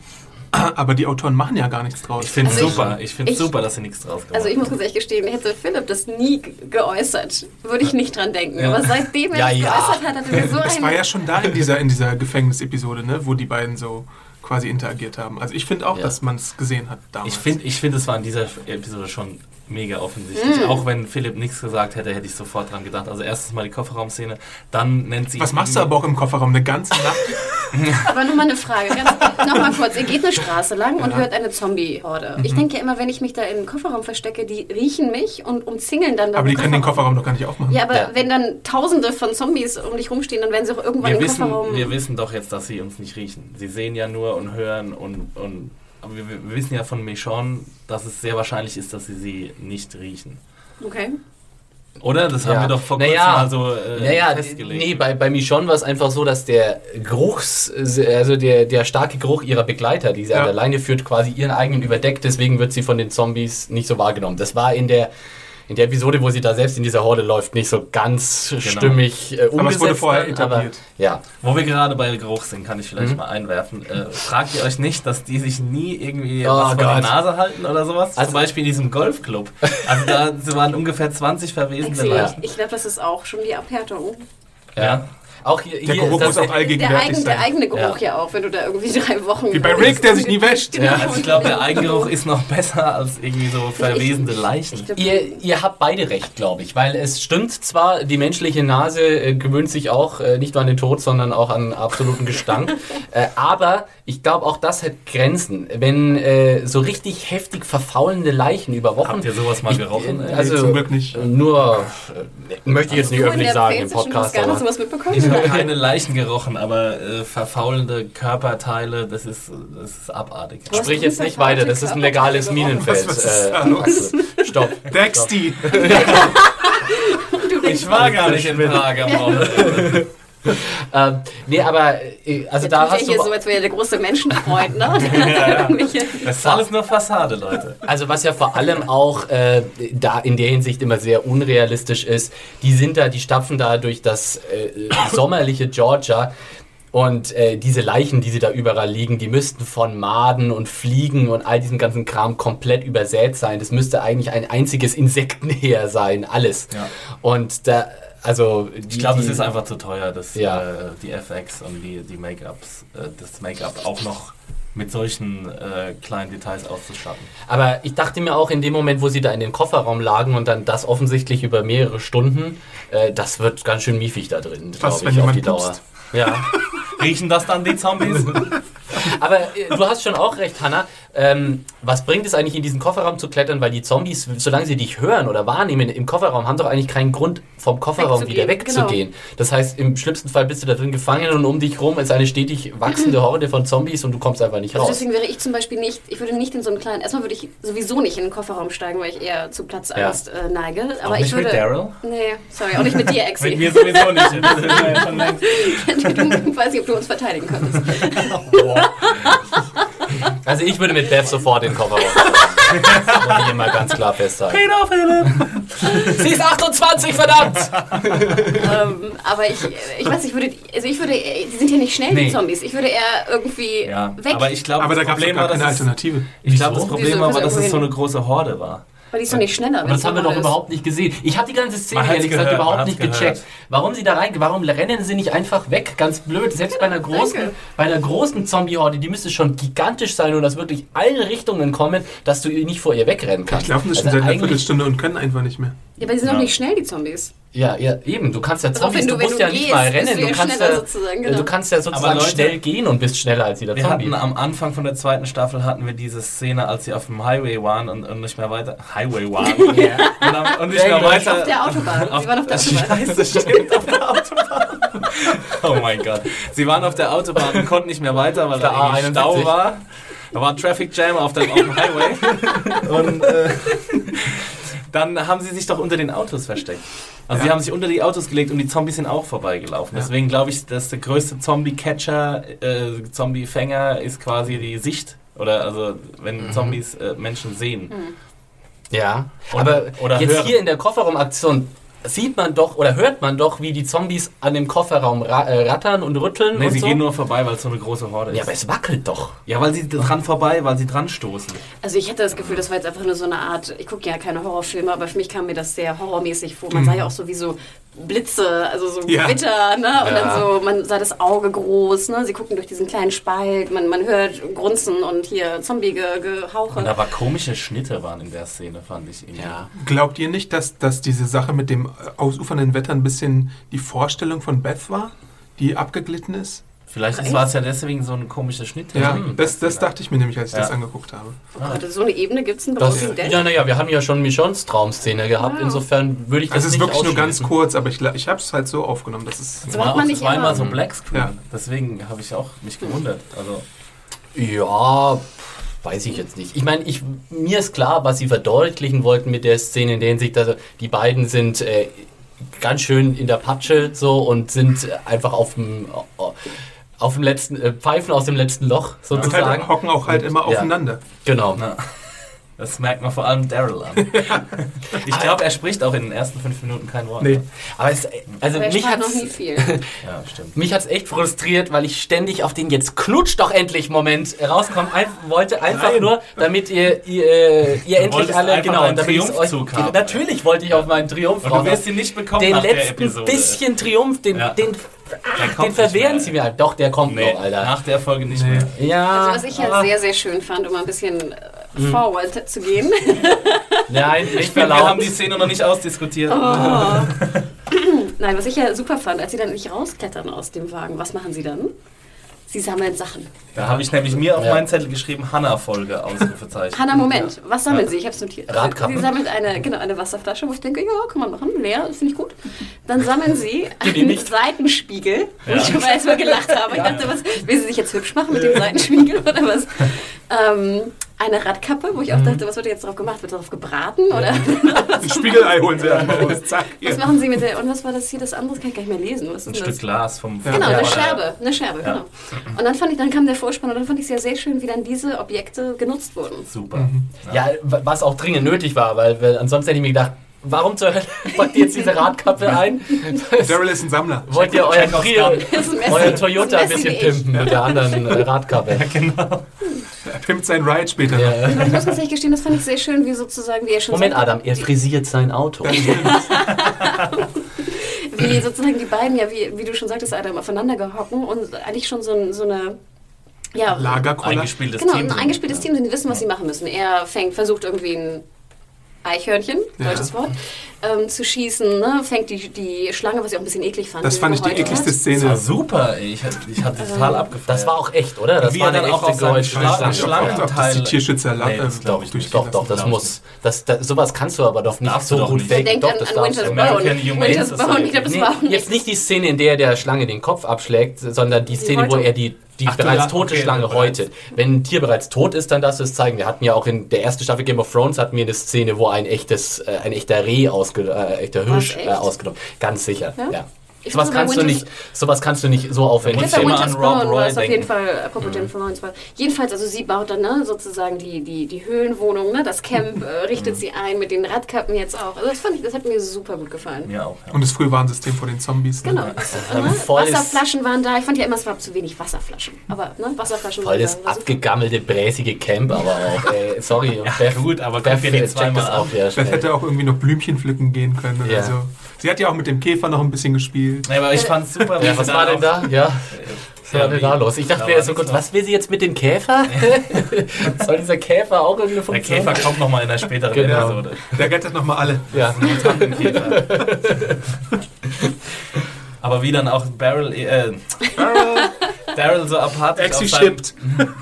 S4: aber die Autoren machen ja gar nichts draus.
S3: Ich finde es
S2: Also
S3: super. Ich finde
S2: ich-
S3: super, dass sie nichts draus gemacht
S2: Also ich muss ehrlich gestehen, hätte Philipp das nie ge- geäußert, würde ich nicht dran denken. Aber seitdem er
S1: Ja,
S2: das
S1: ja.
S2: geäußert hat, hatte er so
S4: Es war
S2: ein...
S4: ja schon da in dieser, in dieser Gefängnisepisode, ne, wo die beiden so quasi interagiert haben. Also ich finde auch,
S1: Ja.
S4: dass man es gesehen hat damals.
S3: Ich finde, ich find, es war in dieser Episode schon mega offensichtlich.
S2: Mm.
S3: Auch wenn Philipp nichts gesagt hätte, hätte ich sofort dran gedacht. Also erstens mal die Kofferraumszene, dann nennt sie...
S4: Was machst du aber auch im Kofferraum eine ganze Nacht?
S2: Aber nur mal eine Frage, ganz, noch mal kurz. Ihr geht eine Straße lang und hört eine Zombie-Horde. Ich denke ja immer, wenn ich mich da in den Kofferraum verstecke, die riechen mich und umzingeln dann da
S4: Aber die können den Kofferraum doch gar nicht aufmachen.
S2: Ja, aber
S1: Ja.
S2: wenn dann tausende von Zombies um dich rumstehen, dann werden sie auch irgendwann
S3: wir
S2: im
S3: wissen,
S2: Kofferraum...
S3: wir wissen doch jetzt, dass sie uns nicht riechen. Sie sehen ja nur und hören und... und aber wir, wir wissen ja von Michonne, dass es sehr wahrscheinlich ist, dass sie sie nicht riechen.
S2: okay.
S3: Oder? Das haben
S1: Ja.
S3: wir doch vor kurzem
S1: Naja.
S3: mal so äh,
S1: Naja,
S3: festgelegt.
S1: nee, bei, bei Michonne war es einfach so, dass der Geruchs, also der, der starke Geruch ihrer Begleiter, die sie
S4: Ja.
S1: an der Leine führt, quasi ihren eigenen überdeckt, deswegen wird sie von den Zombies nicht so wahrgenommen. Das war in der, in der Episode, wo sie da selbst in dieser Horde läuft, nicht so ganz stimmig äh, umgesetzt.
S4: Genau. Aber es wurde vorher etabliert.
S1: Aber, ja.
S3: Wo wir gerade bei Geruch sind, kann ich vielleicht
S1: Mhm.
S3: mal einwerfen. Äh, fragt ihr euch nicht, dass die sich nie irgendwie
S1: Oh
S3: was vor die Nase halten oder sowas?
S1: Also-
S3: Zum Beispiel in diesem Golfclub. Also da waren ungefähr 20 verwesende Leute.
S2: ich, ich glaube, das ist auch schon die Abhärtung.
S1: ja. Auch hier,
S4: Der
S1: hier
S4: Geruch muss auch
S2: Der,
S4: allgegenwärtig
S2: der
S4: sein.
S2: eigene Geruch
S1: Ja.
S2: ja. auch, wenn du da irgendwie drei Wochen...
S4: Wie bei Rick, der sich nie wäscht.
S2: Genau.
S3: Also ich glaube, der Eigengeruch ist noch besser als irgendwie so verwesende Leichen.
S2: Ich glaub,
S1: Ihr, ihr habt beide recht, glaube ich, weil es stimmt zwar, die menschliche Nase äh, gewöhnt sich auch äh, nicht nur an den Tod, sondern auch an absoluten Gestank. äh, aber ich glaube, auch das hat Grenzen. Wenn äh, so richtig heftig verfaulende Leichen über Wochen.
S3: Habt ihr sowas mal
S1: Ich-
S3: gerochen?
S1: äh,
S3: ey?
S1: Also,
S4: Nee, zum Glück nicht.
S1: äh, Nur, äh, möchte ich jetzt nicht
S2: du in
S1: öffentlich
S2: der
S1: sagen im Podcast.
S2: gar nicht sowas mitbekommen?
S3: Ich habe keine Leichen gerochen, aber äh, verfaulende Körperteile, das ist, das ist abartig.
S2: Was?
S1: sprich jetzt nicht weiter, das ist ein legales Minenfeld.
S4: Was ist da
S1: Äh,
S4: los?
S1: Axel, Stopp.
S4: Dexty!
S3: Ich war gar nicht in Prag am Wochenende.
S1: Ähm, nee, aber äh, also da
S2: Tut
S1: hast
S2: ja hier
S1: du.
S2: so, als wäre er der große Menschenfreund, ne?
S3: Das ist alles nur Fassade, Leute.
S1: Also was ja vor allem auch äh, da in der Hinsicht immer sehr unrealistisch ist, die sind da, die stapfen da durch das äh, sommerliche Georgia und äh, diese Leichen, die sie da überall liegen, die müssten von Maden und Fliegen und all diesem ganzen Kram komplett übersät sein. Das müsste eigentlich ein einziges Insektenheer sein, alles.
S3: Ja.
S1: Und da, also die,
S3: Ich glaube, es ist einfach zu teuer, dass
S1: Ja.
S3: äh, die FX und die, die Make-ups, äh, das Make-up auch noch mit solchen äh, kleinen Details auszustatten.
S1: Aber ich dachte mir auch in dem Moment, wo sie da in den Kofferraum lagen und dann das offensichtlich über mehrere Stunden, äh, das wird ganz schön miefig da drin, glaube
S4: wenn
S1: ich, auf
S4: jemand
S1: die Dauer.
S4: pupst?
S1: Ja.
S3: Riechen das dann die Zombies?
S1: Aber äh, du hast schon auch recht, Hanna. Ähm, was bringt es eigentlich in diesen Kofferraum zu klettern? Weil die Zombies, solange sie dich hören oder wahrnehmen im Kofferraum, haben doch eigentlich keinen Grund, vom Kofferraum
S2: Wegzugehen,
S1: wieder wegzugehen. Das heißt, im schlimmsten Fall bist du da drin gefangen und um dich rum ist eine stetig wachsende Horde von Zombies und du kommst einfach nicht
S2: Also
S1: raus.
S2: deswegen wäre ich zum Beispiel nicht, ich würde nicht in so einen kleinen, erstmal würde ich sowieso nicht in den Kofferraum steigen, weil ich eher zu Platzangst äh, neige. Aber
S3: nicht
S2: ich würde.
S3: mit Daryl?
S2: Nee, sorry, auch nicht mit dir, Exi.
S3: Mit mir sowieso nicht. Ja
S2: ich weiß nicht, ob du uns verteidigen könntest.
S1: Also ich würde mit Beth sofort in den Kofferraum. das muss ich immer ganz klar festhalten. Sie ist 28, verdammt!
S2: ähm, aber ich, ich weiß, ich würde, also ich würde, die sind ja nicht schnell,
S3: Nee.
S2: die Zombies. Ich würde eher irgendwie
S3: Ja,
S2: weg,
S3: aber ich glaube,
S4: Aber da gab es
S3: Problem
S4: gar
S3: war,
S4: keine Alternative.
S3: ich glaube, das? Problem war, dass es so eine große Horde war.
S2: Weil die ist doch nicht schneller.
S1: Aber das haben wir doch überhaupt nicht gesehen. Ich habe die ganze Szene ehrlich gesagt
S3: gehört,
S1: überhaupt nicht
S3: gehört.
S1: gecheckt. Warum sie da rein, warum rennen sie nicht einfach weg? Ganz blöd. Selbst bei einer großen, bei einer großen Zombie-Horde, die müsste schon gigantisch sein und das wirklich alle Richtungen kommen, dass du nicht vor ihr wegrennen kannst.
S4: Ich laufen das schon
S1: Also
S4: seit einer Viertelstunde und können einfach nicht mehr.
S2: Ja, aber die sind
S3: Ja.
S2: doch nicht schnell, die Zombies.
S1: Ja, ja, eben. Du kannst ja Zombies, du,
S2: du-
S1: musst
S2: du
S1: ja nicht
S2: gehst,
S1: mal
S2: bist
S1: rennen.
S2: du
S1: kannst ja,
S2: sozusagen, genau.
S1: du kannst ja sozusagen
S3: Leute,
S1: schnell gehen und bist schneller als jeder
S3: Wir
S1: Zombie.
S3: hatten am Anfang von der zweiten Staffel hatten wir diese Szene, als sie auf dem Highway waren und, und nicht mehr weiter. Highway waren. und, dann, und nicht mehr weiter.
S2: Auf der Autobahn. Sie waren auf der Autobahn.
S3: Scheiße, stimmt, auf der Autobahn. Oh mein Gott. Sie waren auf der Autobahn und konnten nicht mehr weiter, weil da
S1: A71.
S3: Stau war. Da war Traffic Jam auf dem, auf dem Highway. Und äh, dann haben sie sich doch unter den Autos versteckt. Also sie
S4: Ja.
S3: haben sich unter die Autos gelegt und die Zombies sind auch vorbeigelaufen.
S4: Ja.
S3: Deswegen glaube ich, dass der größte Zombie-Catcher, äh, Zombie-Fänger ist quasi die Sicht. Oder also wenn Zombies äh, Menschen sehen.
S1: Ja,
S3: Oder-
S1: aber
S3: oder
S1: jetzt
S3: hören.
S1: hier in der Kofferraumaktion sieht man doch oder hört man doch, wie die Zombies an dem Kofferraum ra äh, rattern und rütteln
S3: Nee,
S1: und
S3: sie
S1: so.
S3: gehen nur vorbei, weil es so eine große Horde ist.
S1: ja, aber es wackelt doch.
S3: Ja, weil sie dran vorbei, weil sie dran stoßen.
S2: Also ich hätte das Gefühl, das war jetzt einfach nur so eine Art, ich gucke ja keine Horrorfilme, aber für mich kam mir das sehr horrormäßig vor. Man sah ja auch so wie so Blitze, also so
S4: Ja.
S2: Gewitter, ne? Und
S1: Ja.
S2: dann so, man sah das Auge groß, ne? Sie gucken durch diesen kleinen Spalt, man, man hört Grunzen und hier Zombie-Gehauche.
S3: Und da war komische Schnitte waren in der Szene, fand ich irgendwie.
S1: Ja.
S4: Glaubt ihr nicht, dass, dass diese Sache mit dem äh, ausufernden Wetter ein bisschen die Vorstellung von Beth war, die abgeglitten ist?
S3: Vielleicht war es ja deswegen so ein komischer Schnitt.
S4: Ja,
S3: Hm.
S4: das, das dachte ich mir nämlich, als ich
S3: Ja.
S4: das angeguckt habe.
S2: oh Gott, so eine Ebene gibt es in The
S1: Das,
S2: Walking Dead?
S1: ja, naja, wir haben ja schon Michons Traumszene gehabt.
S2: Wow.
S1: Insofern würde ich das
S4: Also es ist
S1: nicht
S4: wirklich nur ganz kurz, aber ich, ich habe es halt so aufgenommen, dass es...
S2: So
S3: Das war,
S2: man nicht
S3: war immer so Blackscreen.
S4: Ja.
S3: Deswegen habe ich auch mich gewundert. Also,
S1: Ja, weiß ich jetzt nicht. Ich meine, ich, mir ist klar, was sie verdeutlichen wollten mit der Szene in der Hinsicht, dass die beiden sind äh, ganz schön in der Patsche so und sind äh, einfach auf dem auf dem letzten äh, Pfeifen aus dem letzten Loch
S4: Und
S1: sozusagen.
S4: halt hocken auch halt immer
S1: Ja.
S4: aufeinander.
S1: Genau.
S3: na, das merkt man vor allem Daryl an. ich glaube, er spricht auch in den ersten fünf Minuten kein Wort.
S4: Nee.
S1: Aber es, also
S2: Aber er
S1: mich hat's
S2: noch nie viel.
S3: Ja, stimmt.
S1: mich hat's echt frustriert, weil ich ständig auf den jetzt klutsch doch endlich Moment rauskommen ein, wollte, einfach
S3: Nein.
S1: nur, damit ihr ihr, äh, ihr endlich alle genau,
S3: deinen
S1: damit euch,
S3: haben.
S1: natürlich wollte ich auf meinen Triumph
S3: Und du wirst ihn nicht bekommen
S1: den
S3: nach der
S1: letzten bisschen Triumph, den,
S3: Ja.
S1: den, ach, den verwehren sie mir halt. Doch, der kommt
S3: Nee,
S1: noch, Alter.
S3: nach der Folge nicht
S4: Nee.
S3: mehr.
S1: Ja.
S2: Also was ich ja
S1: ah,
S2: sehr, sehr schön fand, um mal ein bisschen äh,
S1: Mhm.
S2: forward zu gehen.
S1: Nein, nicht
S3: Ich finde, wir haben die Szene noch nicht ausdiskutiert.
S2: Oh. Nein, was ich ja super fand, als sie dann nicht rausklettern aus dem Wagen, was machen sie dann? Sie sammeln Sachen.
S3: Da habe ich nämlich mir auf
S1: Ja.
S3: meinen Zettel geschrieben, Hanna-Folge, Ausrufezeichen.
S2: Hanna, Moment, was sammeln Sie? Ich habe es notiert.
S1: Radkappen?
S2: Sie sammelt eine, genau, eine Wasserflasche, wo ich denke, ja, kann man machen, leer, finde ich gut. Dann sammeln Sie einen
S1: nicht.
S2: Seitenspiegel, wo
S3: Ja.
S2: ich schon mal erstmal gelacht habe. Ich dachte, was, will sie sich jetzt hübsch machen mit dem Seitenspiegel oder was? Ähm, eine Radkappe, wo ich auch dachte, was wird jetzt drauf gemacht? Wird darauf gebraten? Oder
S4: Das Spiegelei holen sie einfach raus. Zack.
S2: was machen Sie mit der, und was war das hier, das andere, kann ich gar nicht mehr lesen. Was
S3: Ein
S2: ist
S3: Stück
S2: das?
S3: Glas vom
S4: Ja.
S2: Genau,
S4: Ja.
S2: eine Scherbe, eine Scherbe,
S3: Ja.
S2: genau. Und dann fand ich, dann kam der Vorspann und dann fand ich es ja sehr schön, wie dann diese Objekte genutzt wurden.
S3: Super.
S1: Ja, was auch dringend nötig war, weil, weil ansonsten hätte ich mir gedacht, warum zur Hölle packt ihr jetzt diese Radkappe ein?
S4: Daryl ist ein Sammler.
S1: Wollt ihr euren, Trio,
S2: ein
S1: euren Toyota ein bisschen pimpen mit der anderen äh, Radkappe?
S4: Er pimpt sein Ride später.
S1: Ja.
S2: Ich muss ehrlich gestehen, das fand ich sehr schön, wie sozusagen, wie er schon
S1: Moment,
S2: sagte,
S1: Adam, er frisiert sein Auto.
S2: wie sozusagen die beiden, ja, wie, wie du schon sagtest, Adam, aufeinander gehocken und eigentlich schon so, ein, so eine, ja,
S4: Lagerkoller.
S3: Eingespieltes
S2: genau,
S3: Team.
S2: ein
S3: sind.
S2: eingespieltes Team sind, die wissen, was sie machen müssen. Er fängt, versucht irgendwie ein Eichhörnchen,
S4: Ja.
S2: deutsches Wort, ähm, zu schießen, ne? fängt die, die Schlange, was ich auch ein bisschen eklig fand.
S4: Das fand ich die ekligste
S2: hat.
S3: Das war
S4: Szene.
S3: super, ey. Ich, hatte- ich hatte total abgefeiert.
S1: Das war auch echt, oder? Das
S3: Wie
S1: war
S3: dann auch
S1: echte
S3: auf seinem
S1: Geräusche.
S3: Schlag-
S1: Schlange.
S3: Schlangen-
S4: Ob das die Tierschützer
S3: Nee, das glaub ich
S4: durch-
S3: nicht.
S1: Doch, doch, das muss. Das, das, sowas kannst du aber doch nicht so gut faken. Doch, das darfst du.
S2: Winter's Bone, ich glaube, das
S1: Nee,
S2: war auch nicht.
S1: jetzt nicht die Szene, in der der Schlange den Kopf abschlägt, sondern die Szene, wo er die, die
S3: Ach,
S1: bereits
S3: la-
S1: tote
S3: okay,
S1: Schlange häutet. Wenn ein Tier bereits tot ist, dann darfst du es zeigen. Wir hatten ja auch in der ersten Staffel Game of Thrones hatten wir eine Szene, wo ein echtes, äh, ein echter Reh ausge, äh, echter Hirsch
S2: echt?
S1: äh, ausgenommen. Ganz sicher,
S2: Ja?
S1: ja.
S2: Ich
S1: Sowas kannst, du
S2: Winter-
S1: nicht, sowas kannst du nicht so aufwendig
S2: Bei
S3: immer an Rob Roy
S2: es auf
S3: denken.
S2: jeden Fall, apropos Jennifer Lawrence war. Jedenfalls, also sie baut dann ne, sozusagen die, die, die Höhlenwohnung, ne, das Camp äh, richtet sie ein mit den Radkappen jetzt auch. Also das fand ich, das hat mir super gut gefallen.
S3: Mir auch. Ja.
S4: Und das Frühwarnsystem vor den Zombies. Ne?
S2: Genau. Das, ne,
S1: volles-
S2: Wasserflaschen waren da. Ich fand ja immer, es war zu wenig Wasserflaschen. Aber ne, Wasserflaschen
S1: Voll
S2: waren
S1: das
S2: da. Super.
S1: abgegammelte, bräsige Camp, aber auch, ey, sorry.
S3: Ja,
S1: Beth-
S3: gut, aber
S1: Beth
S3: die
S1: checkt
S3: zweimal
S1: das wieder
S4: Beth
S1: schnell.
S4: hätte auch irgendwie noch Blümchen pflücken gehen können oder
S1: Ja.
S4: so. Sie hat ja auch mit dem Käfer noch ein bisschen gespielt.
S3: Nee, aber ich fand's super.
S1: Ja, was war denn da? Ja. Was war denn da los? Ich dachte
S3: Da
S1: mir so kurz, was will sie jetzt mit dem Käfer? Soll dieser Käfer auch irgendeine
S3: Der
S1: Funktion
S3: Käfer kommt nochmal in der späteren
S1: Genau.
S3: Episode.
S4: Der rettet nochmal alle.
S1: Ja.
S3: Aber wie dann auch Daryl, äh, Daryl so apathisch
S4: Exi
S3: auf seinem.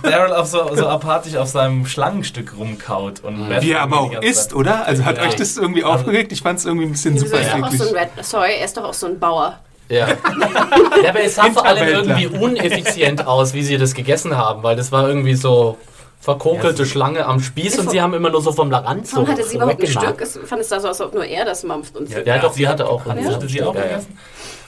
S3: Daryl auf so, so apathisch auf seinem Schlangenstück rumkaut und
S4: Wie er aber auch isst,
S3: Zeit-
S4: oder? Also hat
S3: Ja.
S4: euch das irgendwie
S3: Also-
S4: aufgeregt? Ich fand es irgendwie ein bisschen super
S2: ist doch auch
S4: eklig.
S2: so ein Red, sorry, er ist doch auch so ein Bauer.
S1: Ja. ja, aber es sah vor allem irgendwie uneffizient aus, wie sie das gegessen haben, weil das war irgendwie so verkokelte
S3: Ja,
S1: Schlange am Spieß und sie haben immer nur so vom Rand so
S2: Warum hatte sie
S1: so
S2: überhaupt ein. Stück? Es fand es da so aus, als ob nur er das mampft. Und
S1: Ja, doch, sie hatte auch
S3: hatte sie auch
S1: Ja, ja.
S3: gegessen.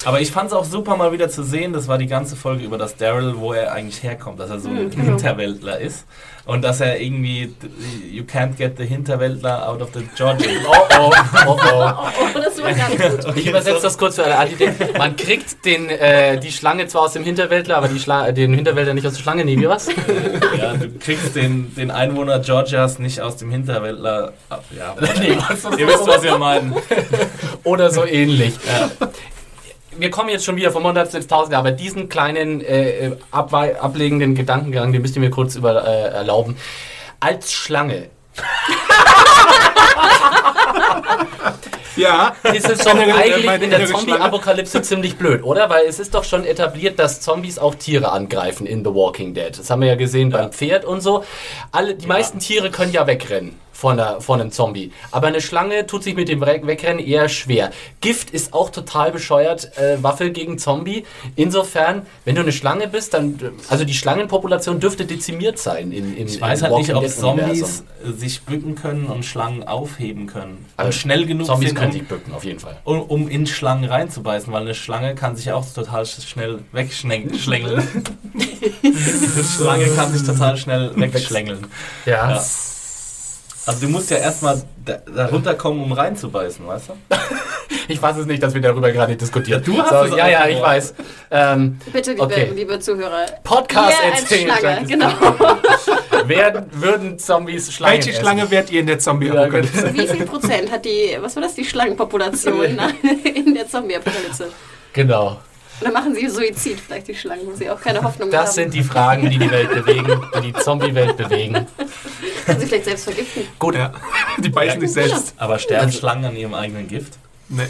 S3: Aber ich fand es auch super mal wieder zu sehen, das war die ganze Folge über das Daryl, wo er eigentlich herkommt, dass er so ein
S2: genau.
S3: Hinterwäldler ist und dass er irgendwie you can't get the Hinterwäldler out of the Georgia.
S1: Oh oh, oh oh.
S2: Oh, das war ganz gut.
S1: Ich übersetze das kurz für alle Adide. Man kriegt den, äh, die Schlange zwar aus dem Hinterwäldler, aber die Schla den Hinterwäldler nicht aus der Schlange. Nee, wie was?
S3: Ja, du kriegst den, den Einwohner Georgias nicht aus dem Hinterwäldler. Ja,
S1: Nee, was-
S3: ihr wisst, was wir meinen.
S1: Oder so ähnlich. Wir kommen jetzt schon wieder vom Hundertste ins Tausende, aber diesen kleinen äh, abwei- ablegenden Gedankengang, den müsst ihr mir kurz über, äh, erlauben. Als Schlange
S4: Ja,
S1: ist es
S4: Innere-
S1: eigentlich in der Zombie-Apokalypse ziemlich blöd, oder? Weil es ist doch schon etabliert, dass Zombies auch Tiere angreifen in The Walking Dead. Das haben wir ja gesehen beim Pferd und so. Alle, die meisten Tiere können ja wegrennen von, einer, von einem Zombie. Aber eine Schlange tut sich mit dem Re- Wegrennen eher schwer. Gift ist auch total bescheuert, äh, Waffe gegen Zombie. Insofern, wenn du eine Schlange bist, dann, also die Schlangenpopulation dürfte dezimiert sein in, in
S3: Ich weiß
S1: im
S3: halt nicht, ob. Zombies äh, sich bücken können und Schlangen aufheben können.
S1: Also
S3: und schnell genug
S1: Zombies
S3: sind,
S1: können
S3: um,
S1: sich bücken, auf jeden Fall.
S3: um, um in Schlangen reinzubeißen, weil eine Schlange kann sich auch total sch- schnell wegschlängeln. eine Schlange kann sich total schnell wegschlängeln.
S1: Ja.
S3: Ja. Also du musst ja erstmal da, da runterkommen, um reinzubeißen, weißt du?
S1: Ich weiß es nicht, dass wir darüber gerade diskutieren.
S3: Du hast
S1: so,
S3: es
S1: Ja, ja, ich weiß. Ähm,
S2: Bitte, liebe,
S1: Okay.
S2: liebe Zuhörer.
S1: Podcast
S2: als
S1: erzählen.
S2: Schlange, genau.
S1: Werden, würden Zombies Schlangen
S4: welche
S1: essen?
S4: Schlange wärt ihr in der Zombie-Apokalypse?
S2: Wie viel Prozent hat die, was war das, die Schlangenpopulation in der Zombie-Apokalypse?
S1: Genau.
S2: Oder machen sie Suizid, vielleicht die Schlangen, wo sie auch keine Hoffnung
S1: Das
S2: haben?
S1: sind die Fragen, die die Welt bewegen, die die Zombie-Welt bewegen.
S2: Können sie vielleicht selbst vergiften?
S1: Gut.
S4: Ja, die beißen sich selbst.
S3: Aber sterben Schlangen an ihrem eigenen Gift?
S4: Nee.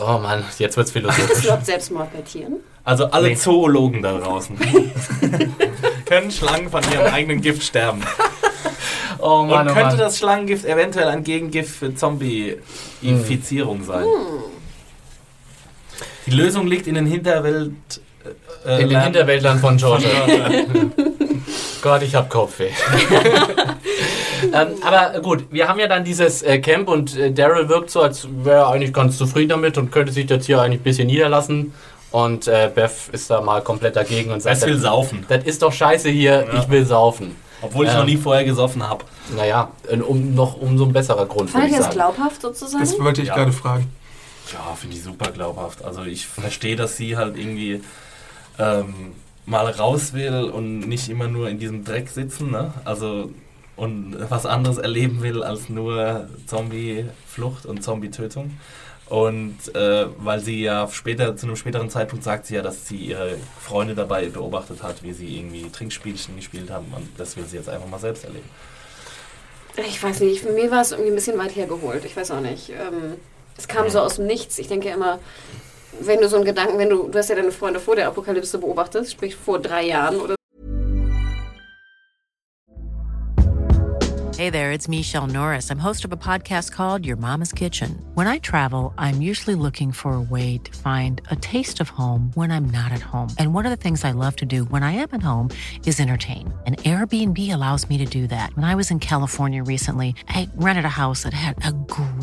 S1: Oh Mann, jetzt wird's
S2: Ist
S1: philosophisch.
S2: überhaupt Selbstmord bei Tieren?
S3: Also alle
S1: Nee.
S3: Zoologen da draußen. Können Schlangen von ihrem eigenen Gift sterben?
S1: Oh Mann,
S3: Und
S1: oh
S3: könnte
S1: Mann.
S3: das Schlangengift eventuell ein Gegengift für Zombie-Infizierung sein? Die Lösung liegt in den Hinterwelt. äh,
S1: In den Hinterwäldlern von Georgia. Gott, ich hab Kopfweh. ähm, aber gut, wir haben ja dann dieses äh, Camp und äh, Daryl wirkt so, als wäre er eigentlich ganz zufrieden damit und könnte sich jetzt hier eigentlich ein bisschen niederlassen. Und äh, Beth ist da mal komplett dagegen und sagt,
S3: Es will
S1: das,
S3: saufen.
S1: das ist doch scheiße hier,
S3: Ja.
S1: ich will saufen.
S3: Obwohl ich
S1: Ähm.
S3: noch nie vorher gesoffen habe.
S1: Naja, um, noch umso ein besserer Grund,
S2: Fandet
S1: ich
S2: das glaubhaft sozusagen?
S4: Das wollte ich
S3: Ja.
S4: gerade fragen.
S3: Ja, finde ich super glaubhaft. Also ich verstehe, dass sie halt irgendwie ähm, mal raus will und nicht immer nur in diesem Dreck sitzen, ne? Also und was anderes erleben will als nur Zombie-Flucht und Zombie-Tötung. Und äh, weil sie ja später, zu einem späteren Zeitpunkt sagt sie ja, dass sie ihre Freunde dabei beobachtet hat, wie sie irgendwie Trinkspielchen gespielt haben und das will sie jetzt einfach mal selbst erleben.
S2: Ich weiß nicht, für mich war es irgendwie ein bisschen weit hergeholt. Ich weiß auch nicht. Ähm, es kam so aus dem Nichts. Ich denke immer, wenn du so einen Gedanken, wenn du, du hast ja deine Freunde vor der Apokalypse beobachtet, sprich vor drei Jahren oder
S5: Hey there, it's Michelle Norris. I'm host of a podcast called Your Mama's Kitchen. When I travel, I'm usually looking for a way to find a taste of home when I'm not at home. And one of the things I love to do when I am at home is entertain. And Airbnb allows me to do that. When I was in California recently, I rented a house that had a great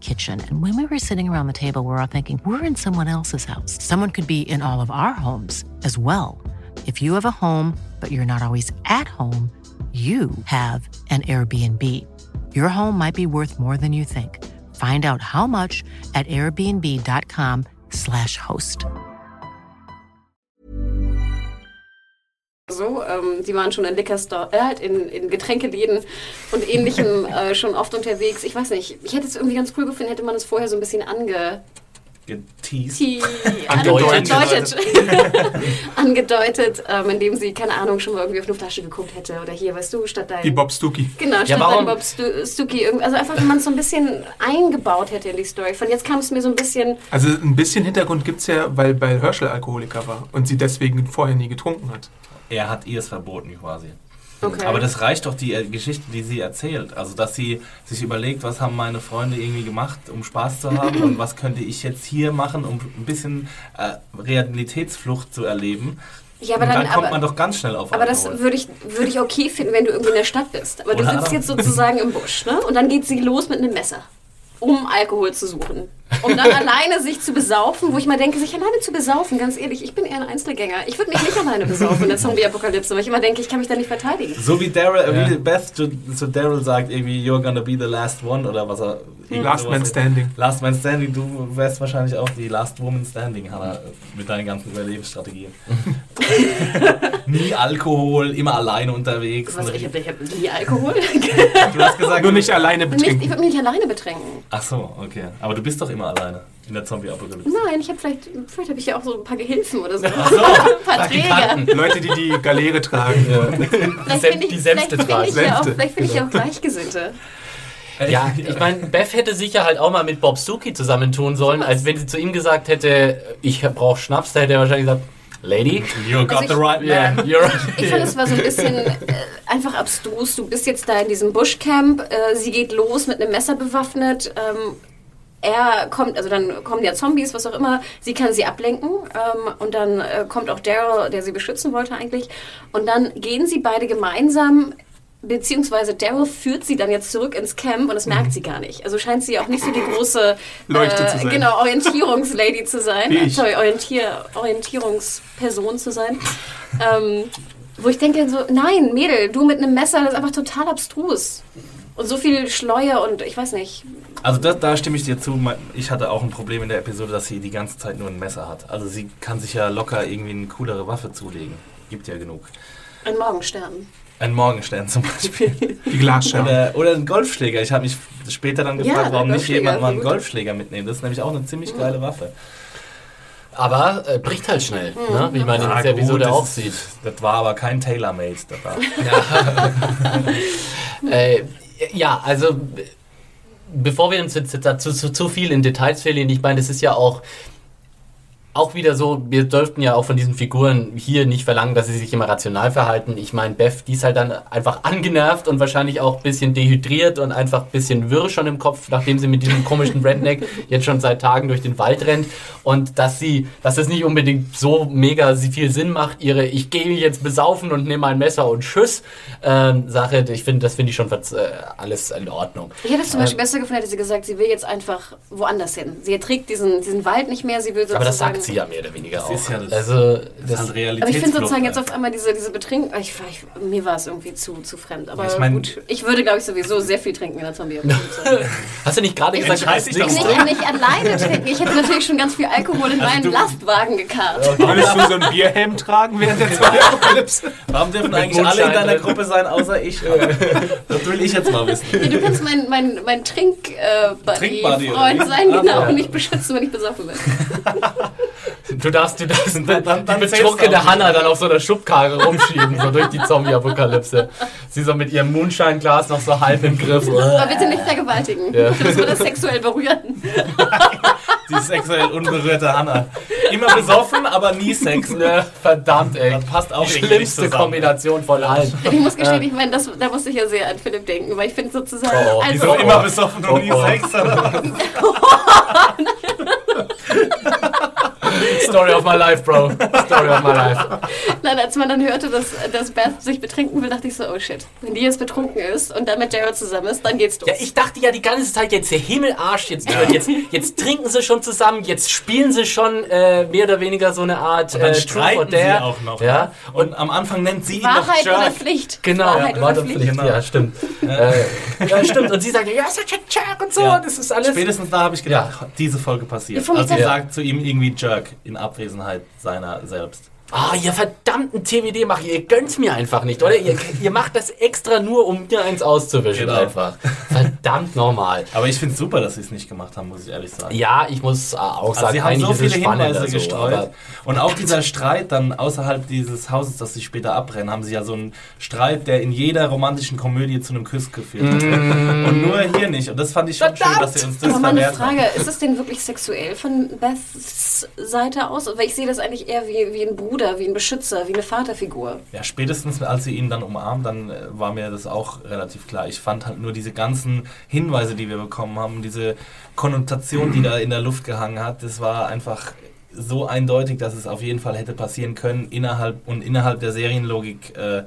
S5: kitchen. And when we were sitting around the table, we're all thinking, we're in someone else's house. Someone could be in all of our homes as well. If you have a home, but you're not always at home, you have an Airbnb. Your home might be worth more than you think. Find out how much at airbnb.com/slash host.
S2: So, ähm, die waren schon in Liquor Store, äh, halt in, in Getränkeläden und ähnlichem äh, schon oft unterwegs. Ich weiß nicht, ich hätte es irgendwie ganz cool gefunden, hätte man es vorher so ein bisschen ange
S3: Geteased.
S2: die angedeutet, angedeutet ähm, indem sie, keine Ahnung, schon mal irgendwie auf eine Flasche geguckt hätte. Oder hier, weißt du, statt dein...
S4: Wie Bob Stuckey.
S2: Genau, statt
S1: warum-
S2: dein Bob Stu irgend- Also einfach, wenn man es so ein bisschen eingebaut hätte in die Story. Von jetzt kam es mir so ein bisschen...
S4: Also ein bisschen Hintergrund gibt es ja, weil, weil Herschel Alkoholiker war und sie deswegen vorher nie getrunken hat.
S3: Er hat ihr es verboten quasi.
S2: Okay.
S3: Aber das reicht doch die äh, Geschichte, die sie erzählt. Also, dass sie sich überlegt, was haben meine Freunde irgendwie gemacht, um Spaß zu haben und was könnte ich jetzt hier machen, um ein bisschen äh, Realitätsflucht zu erleben.
S2: Ja, aber
S3: dann,
S2: dann,
S3: kommt
S2: aber,
S3: man doch ganz schnell auf
S2: aber das
S3: Alkohol.
S2: würde ich, würde ich okay finden, wenn du irgendwie in der Stadt bist. Aber du
S3: Oder
S2: sitzt
S3: aber-
S2: jetzt sozusagen im Busch, ne? Und dann geht sie los mit einem Messer, um Alkohol zu suchen. Um dann alleine sich zu besaufen, wo ich mal denke, sich alleine zu besaufen, ganz ehrlich, ich bin eher ein Einzelgänger. Ich würde mich nicht alleine besaufen in der Zombie-Apokalypse, weil ich immer denke, ich kann mich da nicht verteidigen.
S3: So wie Daryl, wie Beth zu, zu Daryl sagt, irgendwie, you're gonna be the last one oder was er. irgendwie
S4: Last Man Standing.
S3: Last Man Standing, du wärst wahrscheinlich auch die Last Woman Standing, Hannah, mit deinen ganzen Überlebensstrategien. Nie Alkohol, immer alleine unterwegs.
S2: Was, ich habe ich hab nie Alkohol.
S3: Du hast gesagt,
S4: Nur nicht alleine
S2: nicht, ich
S4: betrinken.
S2: würde mich nicht alleine betrinken.
S3: Ach so, okay. Aber du bist doch immer alleine in der Zombie-Apokalypse.
S2: Nein, ich habe vielleicht, vielleicht habe ich ja auch so ein paar Gehilfen oder so.
S3: Ach so,
S2: ein paar Träger.
S4: Leute, die die Galeere tragen.
S2: Vielleicht
S1: Sem-
S2: ich,
S1: die
S2: finde
S1: tragen.
S2: ich, ja auch, vielleicht finde ich ja auch Gleichgesinnte.
S1: Ja, ich meine, Beth hätte sicher halt auch mal mit Bob Stuckey zusammentun sollen, als wenn sie zu ihm gesagt hätte, ich brauche Schnaps, da hätte er wahrscheinlich gesagt, Lady,
S3: You got
S2: Also
S3: the
S2: ich-
S3: right
S1: yeah,
S3: man.
S1: you're
S2: Ich fand, es war so ein bisschen äh, einfach abstrus. Du bist jetzt da in diesem Bushcamp, äh, sie geht los mit einem Messer bewaffnet. Ähm, er kommt, also dann kommen ja Zombies, was auch immer. Sie kann sie ablenken ähm, und dann äh, kommt auch Daryl, der sie beschützen wollte eigentlich. Und dann gehen sie beide gemeinsam, beziehungsweise Daryl führt sie dann jetzt zurück ins Camp und das merkt sie gar nicht. Also scheint sie auch nicht so die große
S4: sein.
S2: Genau, Orientierungslady zu sein.
S4: Ich.
S2: Sorry, Orientier, Orientierungsperson zu sein. Ähm, wo ich denke so, nein, Mädel, du mit einem Messer, das ist einfach total abstrus. Und so viel Schleuer und ich weiß nicht.
S3: Also da, da stimme ich dir zu. Ich hatte auch ein Problem in der Episode, dass sie die ganze Zeit nur ein Messer hat. Also sie kann sich ja locker irgendwie eine coolere Waffe zulegen. Gibt ja genug.
S2: Ein Morgenstern.
S3: Ein Morgenstern zum Beispiel.
S4: Die Glasscherben.
S3: Oder, oder ein Golfschläger. Ich habe mich später dann
S2: Ja,
S3: gefragt,
S2: der
S3: warum nicht jemand mal einen. Golfschläger mitnehmen. Das ist nämlich auch eine ziemlich geile Waffe.
S1: aber äh, bricht halt schnell, ne? wie man in dieser Episode
S3: das
S1: auch sieht.
S3: Das war aber kein Tailor-Made. Das war
S1: Äh, ja, also bevor wir uns jetzt dazu zu, zu viel in Details verlieren, ich meine, das ist ja auch auch wieder so, wir dürften ja auch von diesen Figuren hier nicht verlangen, dass sie sich immer rational verhalten. Ich meine, Beth, die ist halt dann einfach angenervt und wahrscheinlich auch ein bisschen dehydriert und einfach ein bisschen wirr schon im Kopf, nachdem sie mit diesem komischen Redneck jetzt schon seit Tagen durch den Wald rennt. Und dass sie, dass es nicht unbedingt so mega viel Sinn macht, ihre Ich gehe mich jetzt besaufen und nehme ein Messer und Tschüss ähm, Sache, ich finde, das finde ich schon äh, alles in Ordnung.
S2: Ich hätte es zum Beispiel besser gefunden, hätte sie gesagt, sie will jetzt einfach woanders hin. Sie erträgt diesen, diesen Wald nicht mehr, sie will sozusagen...
S1: Sie ja mehr oder weniger
S3: Das
S1: auch.
S3: ist ja das-
S1: also,
S3: das ist halt.
S2: Aber ich finde sozusagen jetzt
S3: einfach.
S2: auf einmal diese, diese Betrink... Ich, ich, mir war es irgendwie zu, zu fremd. Aber
S3: Ich mein-
S2: gut, ich würde, glaube ich, sowieso sehr viel trinken in der Zombie-Apokalypse.
S1: hast du nicht gerade gesagt,
S3: doch
S2: Ich
S3: mal.
S2: kann nicht alleine trinken. Ich hätte natürlich schon ganz viel Alkohol in meinen
S3: du-
S2: Lastwagen gekarrt.
S4: Würdest du so einen Bierhelm tragen während der Zombie-Apokalypse?
S3: Warum dürfen
S1: Mit
S3: eigentlich alle in deiner
S1: drin.
S3: Gruppe sein, außer ich? das will ich jetzt mal wissen.
S2: Ja, du kannst mein, mein, mein
S3: Trinkbuddy,
S2: Trink-Buddy-Freund
S3: oder wie?
S2: sein,
S3: Ah,
S2: genau,
S3: ja.
S2: und mich beschützen, wenn ich besoffen bin.
S1: Du darfst, du darfst
S3: Dann- dann- dann
S1: die betrunkene Hanna dann auf so einer Schubkarre rumschieben, so durch die Zombie-Apokalypse. Sie so mit ihrem Moonshine-Glas noch so halb im Griff.
S2: Aber bitte nicht vergewaltigen.
S1: Ja.
S2: Das würde sexuell berühren.
S3: Die sexuell unberührte Hanna. Immer besoffen, aber nie Sex.
S1: Ne, verdammt, ey.
S3: Das passt auch
S1: die schlimmste
S3: zusammen.
S1: Kombination von allen.
S2: Ich muss gestehen, ich meine, das, da musste ich ja sehr an Philipp denken, weil ich finde sozusagen.
S1: Oh,
S2: also,
S3: Wieso immer besoffen und nie
S1: Oh, oh.
S3: Sex? Oder?
S1: Story of my life, Bro. Story of my life.
S2: Nein, als man dann hörte, dass, dass Beth sich betrinken will, dachte ich so, oh shit. Wenn die jetzt betrunken ist und dann mit Daryl zusammen ist, dann geht's los.
S1: Ja, ich dachte ja die ganze Zeit, jetzt der Himmel arscht jetzt durch. Jetzt, jetzt trinken sie schon zusammen, jetzt spielen sie schon äh, mehr oder weniger so eine Art
S3: Und dann
S1: äh,
S3: streiten sie
S1: Dare.
S3: auch noch.
S1: Ja,
S3: ne? Und am Anfang nennt sie ihn
S2: Wahrheit
S3: noch
S2: oder
S3: Jerk.
S2: Pflicht?
S1: Genau,
S2: Wahrheit
S1: war
S2: oder
S1: das
S2: Pflicht?
S1: Pflicht, ja, stimmt. Äh, ja, stimmt. Und sie sagt, ja, ist ja Jerk und so,
S3: Ja.
S1: das ist alles.
S3: Spätestens da habe ich gedacht, diese Folge passiert.
S2: Ja,
S3: Also sie sagt zu ihm irgendwie Jerk in Abwesenheit seiner selbst.
S1: Ah, ihr verdammten TWD macht ihr gönnt mir einfach nicht, oder? Ihr, ihr macht das extra nur, um mir eins auszuwischen
S3: Genau.
S1: einfach. Verdammt normal.
S3: Aber ich finde es super, dass sie es nicht gemacht haben, muss ich ehrlich sagen.
S1: Ja, ich muss äh, auch
S3: Also
S1: sagen,
S3: sie haben so viele Hinweise
S1: so,
S3: gestreut.
S1: aber-
S3: und auch dieser Streit dann außerhalb dieses Hauses, das sie später abbrennen, haben sie ja so einen Streit, der in jeder romantischen Komödie zu einem Kuss geführt hat.
S1: Mm.
S3: Und nur hier nicht. Und das fand ich schon schön, dass sie uns das
S2: Aber mal eine
S3: verwehrt haben.
S2: Frage, ist es denn wirklich sexuell von Beths Seite aus? Weil ich sehe das eigentlich eher wie, wie ein Bruder, wie ein Beschützer, wie eine Vaterfigur.
S3: Ja, spätestens als sie ihn dann umarmt, dann äh, war mir das auch relativ klar. Ich fand halt nur diese ganzen Hinweise, die wir bekommen haben, diese Konnotation, die da in der Luft gehangen hat, das war einfach so eindeutig, dass es auf jeden Fall hätte passieren können innerhalb und innerhalb der Serienlogik äh,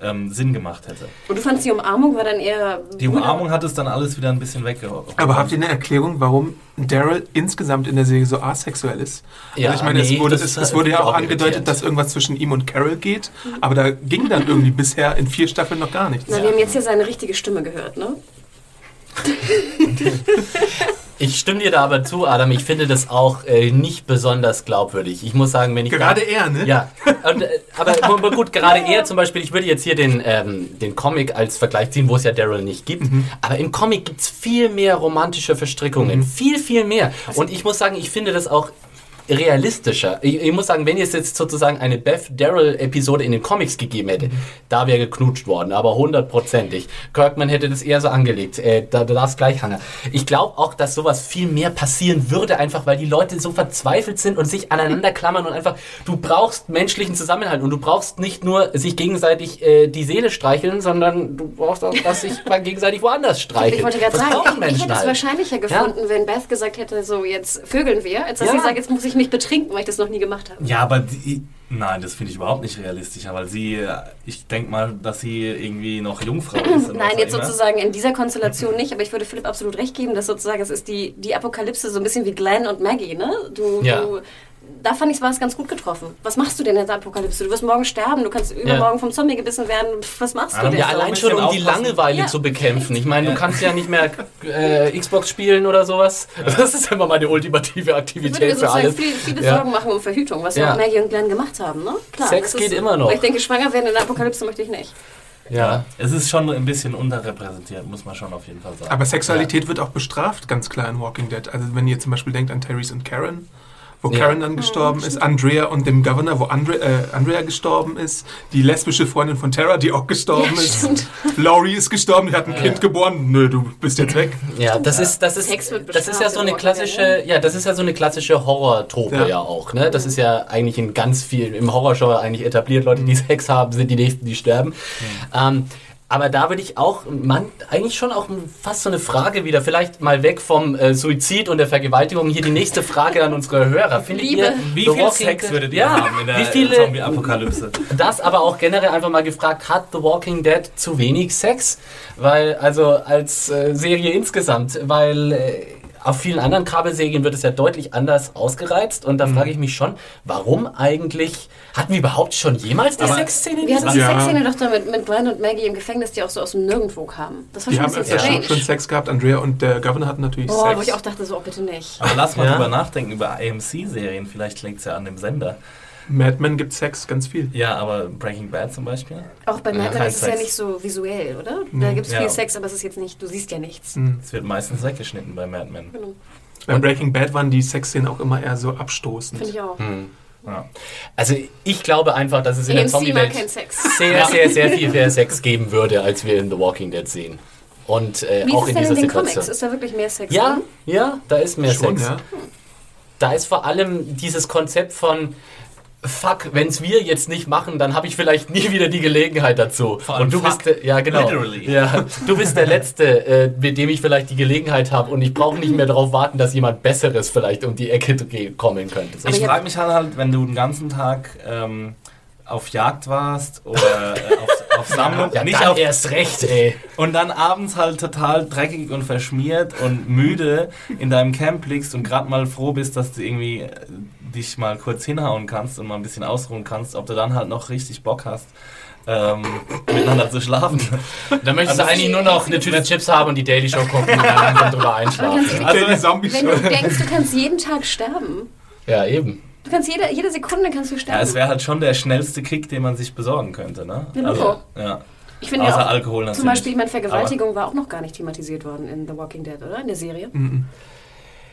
S3: ähm, Sinn gemacht hätte.
S2: Und du fandst die Umarmung war dann eher.
S3: Die Umarmung hat es dann alles wieder ein bisschen weggeholt.
S4: Aber habt ihr eine Erklärung, warum Daryl insgesamt in der Serie so asexuell ist?
S1: Ja,
S4: also ich meine,
S1: nee,
S4: es, wurde,
S1: das
S4: es, es wurde ja auch angedeutet,
S1: irritiert.
S4: dass irgendwas zwischen ihm und Carol geht, aber da ging dann irgendwie bisher in vier Staffeln noch gar nichts.
S2: Na, wir haben jetzt hier seine richtige Stimme gehört, ne?
S1: Ich stimme dir da aber zu, Adam. Ich finde das auch äh, nicht besonders glaubwürdig. Ich muss sagen, wenn ich
S4: Gerade
S1: da,
S4: er, ne?
S1: Ja, und, äh, aber, aber gut, gerade er zum Beispiel, ich würde jetzt hier den, ähm, den Comic als Vergleich ziehen, wo es ja Daryl nicht gibt. Aber im Comic gibt es viel mehr romantische Verstrickungen. Viel, viel mehr. Und ich muss sagen, ich finde das auch realistischer. Ich, ich muss sagen, wenn es jetzt sozusagen eine Beth Daryl-Episode in den Comics gegeben hätte, da wäre geknutscht worden, aber hundertprozentig. Kirkman hätte das eher so angelegt. Äh, da, da darfst gleich hangen. Ich glaube auch, dass sowas viel mehr passieren würde, einfach weil die Leute so verzweifelt sind und sich aneinander klammern und einfach, du brauchst menschlichen Zusammenhalt und du brauchst nicht nur sich gegenseitig äh, die Seele streicheln, sondern du brauchst auch, dass sich mal gegenseitig woanders streicheln.
S2: Ich wollte gerade sagen, ich, ich hätte es wahrscheinlicher gefunden, wenn Beth gesagt hätte, so jetzt vögeln wir, als dass
S1: Ja.
S2: sie sagt, jetzt muss ich mich betrinken, weil ich das noch nie gemacht habe.
S3: Ja, aber die, nein, das finde ich überhaupt nicht realistischer, weil sie, ich denke mal, dass sie irgendwie noch Jungfrau ist.
S2: Nein, jetzt
S3: immer.
S2: sozusagen in dieser Konstellation nicht, aber ich würde Philipp absolut recht geben, dass sozusagen es ist die, die Apokalypse so ein bisschen wie Glenn und Maggie, ne? Du,
S1: Ja.
S2: du, da fand ich, war es ganz gut getroffen. Was machst du denn in der Apokalypse? Du wirst morgen sterben, du kannst übermorgen vom Zombie gebissen werden. Was machst du denn?
S1: Ja, allein
S3: ein
S1: schon, um
S3: bisschen
S1: die
S3: aufpassen.
S1: Langeweile
S2: Ja.
S1: zu bekämpfen. Ich meine, du kannst ja nicht mehr äh, Xbox spielen oder sowas. Das ist immer meine ultimative
S2: Ich würde
S1: Aktivität für alles.
S2: viele, viele
S1: Ja.
S2: Sorgen machen um Verhütung, was ja.
S1: Ja.
S2: auch Maggie und Glenn gemacht haben, ne? Klar,
S1: Sex
S2: das
S1: geht immer noch.
S2: Ich denke, schwanger werden in der Apokalypse möchte ich nicht.
S1: Ja.
S3: Es ist schon ein bisschen unterrepräsentiert, muss man schon auf jeden Fall sagen.
S4: Aber Sexualität wird auch bestraft, ganz klar in Walking Dead. Also wenn ihr zum Beispiel denkt an Therese und Karen, wo
S1: Ja.
S4: Karen dann gestorben ist, Andrea und dem Governor, wo Andre, äh, Andrea gestorben ist, die lesbische Freundin von Tara, die auch gestorben
S2: Ja,
S4: ist.
S2: stimmt.
S4: Laurie ist gestorben, die hat ein Kind geboren. Nö, du bist jetzt weg.
S1: Ja, das ist, das ist, das ist ja so
S2: in
S1: eine klassische,
S2: Dead,
S1: ja, das ist ja so eine klassische Horror-Trope ja.
S4: Ja.
S1: auch, ne? Das ist ja eigentlich in ganz viel, im Horrorgenre eigentlich etabliert, Leute, die Sex haben, sind die Nächsten, die sterben. Ähm, aber da würde ich auch, man, eigentlich schon auch fast so eine Frage wieder, vielleicht mal weg vom äh, Suizid und der Vergewaltigung, hier die nächste Frage an unsere Hörer. Findet
S2: Liebe.
S1: ihr,
S3: Wie
S1: The
S3: viel Sex würdet ihr
S1: ja,
S3: haben in der Zombie-Apokalypse?
S1: das aber auch generell einfach mal gefragt, hat The Walking Dead zu wenig Sex? Weil, also als äh, Serie insgesamt, weil äh, auf vielen anderen Kabelserien wird es ja deutlich anders ausgereizt und
S2: Mhm.
S1: da frage ich mich schon, warum eigentlich, hatten wir überhaupt schon jemals die
S3: Aber-
S1: Sexszene
S2: Wir hatten die
S4: Ja.
S2: Sexszene doch da mit, mit Glenn und Maggie im Gefängnis, die auch so aus dem Nirgendwo kamen. Das war
S4: Die
S2: schon ein
S4: haben
S2: bisschen
S4: öfter schon, Sex gehabt. Andrea und der Governor hatten natürlich
S2: Boah, wo
S4: Sex.
S2: ich auch dachte, so, oh, bitte nicht.
S3: Aber lass mal
S1: Ja.
S3: drüber nachdenken, über AMC-Serien. Vielleicht liegt es ja an dem Sender.
S4: Mad Men gibt Sex ganz viel.
S3: Ja, aber Breaking Bad zum Beispiel?
S2: Auch bei Mad Men ist es ja nicht so visuell, oder? Da gibt es
S3: Ja.
S2: viel Sex, aber es ist jetzt nicht, du siehst ja nichts.
S3: Es wird meistens weggeschnitten bei Mad Men.
S4: Bei Breaking Bad waren die Sexszenen auch immer eher so abstoßend.
S2: Finde ich auch.
S3: Ja.
S1: Also ich glaube einfach, dass es in der
S2: AMC mag
S1: Zombie-Welt sehr, sehr, sehr viel mehr Sex geben würde, als wir in The Walking Dead sehen. Und äh,
S2: Wie
S1: auch
S2: ist
S1: in
S2: denn
S1: dieser
S2: in den
S1: Situation.
S2: Comics? Ist da wirklich mehr Sex
S1: Ja,
S2: drin?
S1: ja, da ist mehr
S4: Schon,
S1: Sex.
S4: ja.
S1: Da ist vor allem dieses Konzept von fuck, wenn es wir jetzt nicht machen, dann habe ich vielleicht nie wieder die Gelegenheit dazu. Und du
S3: fuck.
S1: bist, der- ja genau,
S3: Literally.
S1: ja, du bist der Letzte, äh, mit dem ich vielleicht die Gelegenheit habe und ich brauche nicht mehr darauf warten, dass jemand Besseres vielleicht um die Ecke kommen könnte. So.
S3: Ich frage mich halt, halt, wenn du den ganzen Tag ähm, auf Jagd warst oder äh, auf, auf Sammlung,
S1: Ja,
S3: nicht
S1: dann
S3: auf,
S1: erst recht, ey.
S3: und dann abends halt total dreckig und verschmiert und müde in deinem Camp liegst und gerade mal froh bist, dass du irgendwie äh, dich mal kurz hinhauen kannst und mal ein bisschen ausruhen kannst, ob du dann halt noch richtig Bock hast, ähm, miteinander zu schlafen.
S1: Dann möchtest
S3: Also
S1: du eigentlich nur noch eine Tüte Chips haben und die Daily Show gucken und dann drüber einschlafen.
S4: Zombies.
S2: Wenn du denkst, du kannst jeden Tag sterben.
S1: Ja, eben.
S2: Du kannst jede, jede Sekunde kannst du
S3: Ja,
S2: sterben.
S3: es wäre halt schon der schnellste Kick, den man sich besorgen könnte, ne?
S2: Genau.
S3: ja.
S2: ich finde
S3: Außer
S2: ja auch,
S3: Alkohol natürlich.
S2: Zum Beispiel, ich meine, Vergewaltigung war auch noch gar nicht thematisiert worden in The Walking Dead, oder? In der Serie.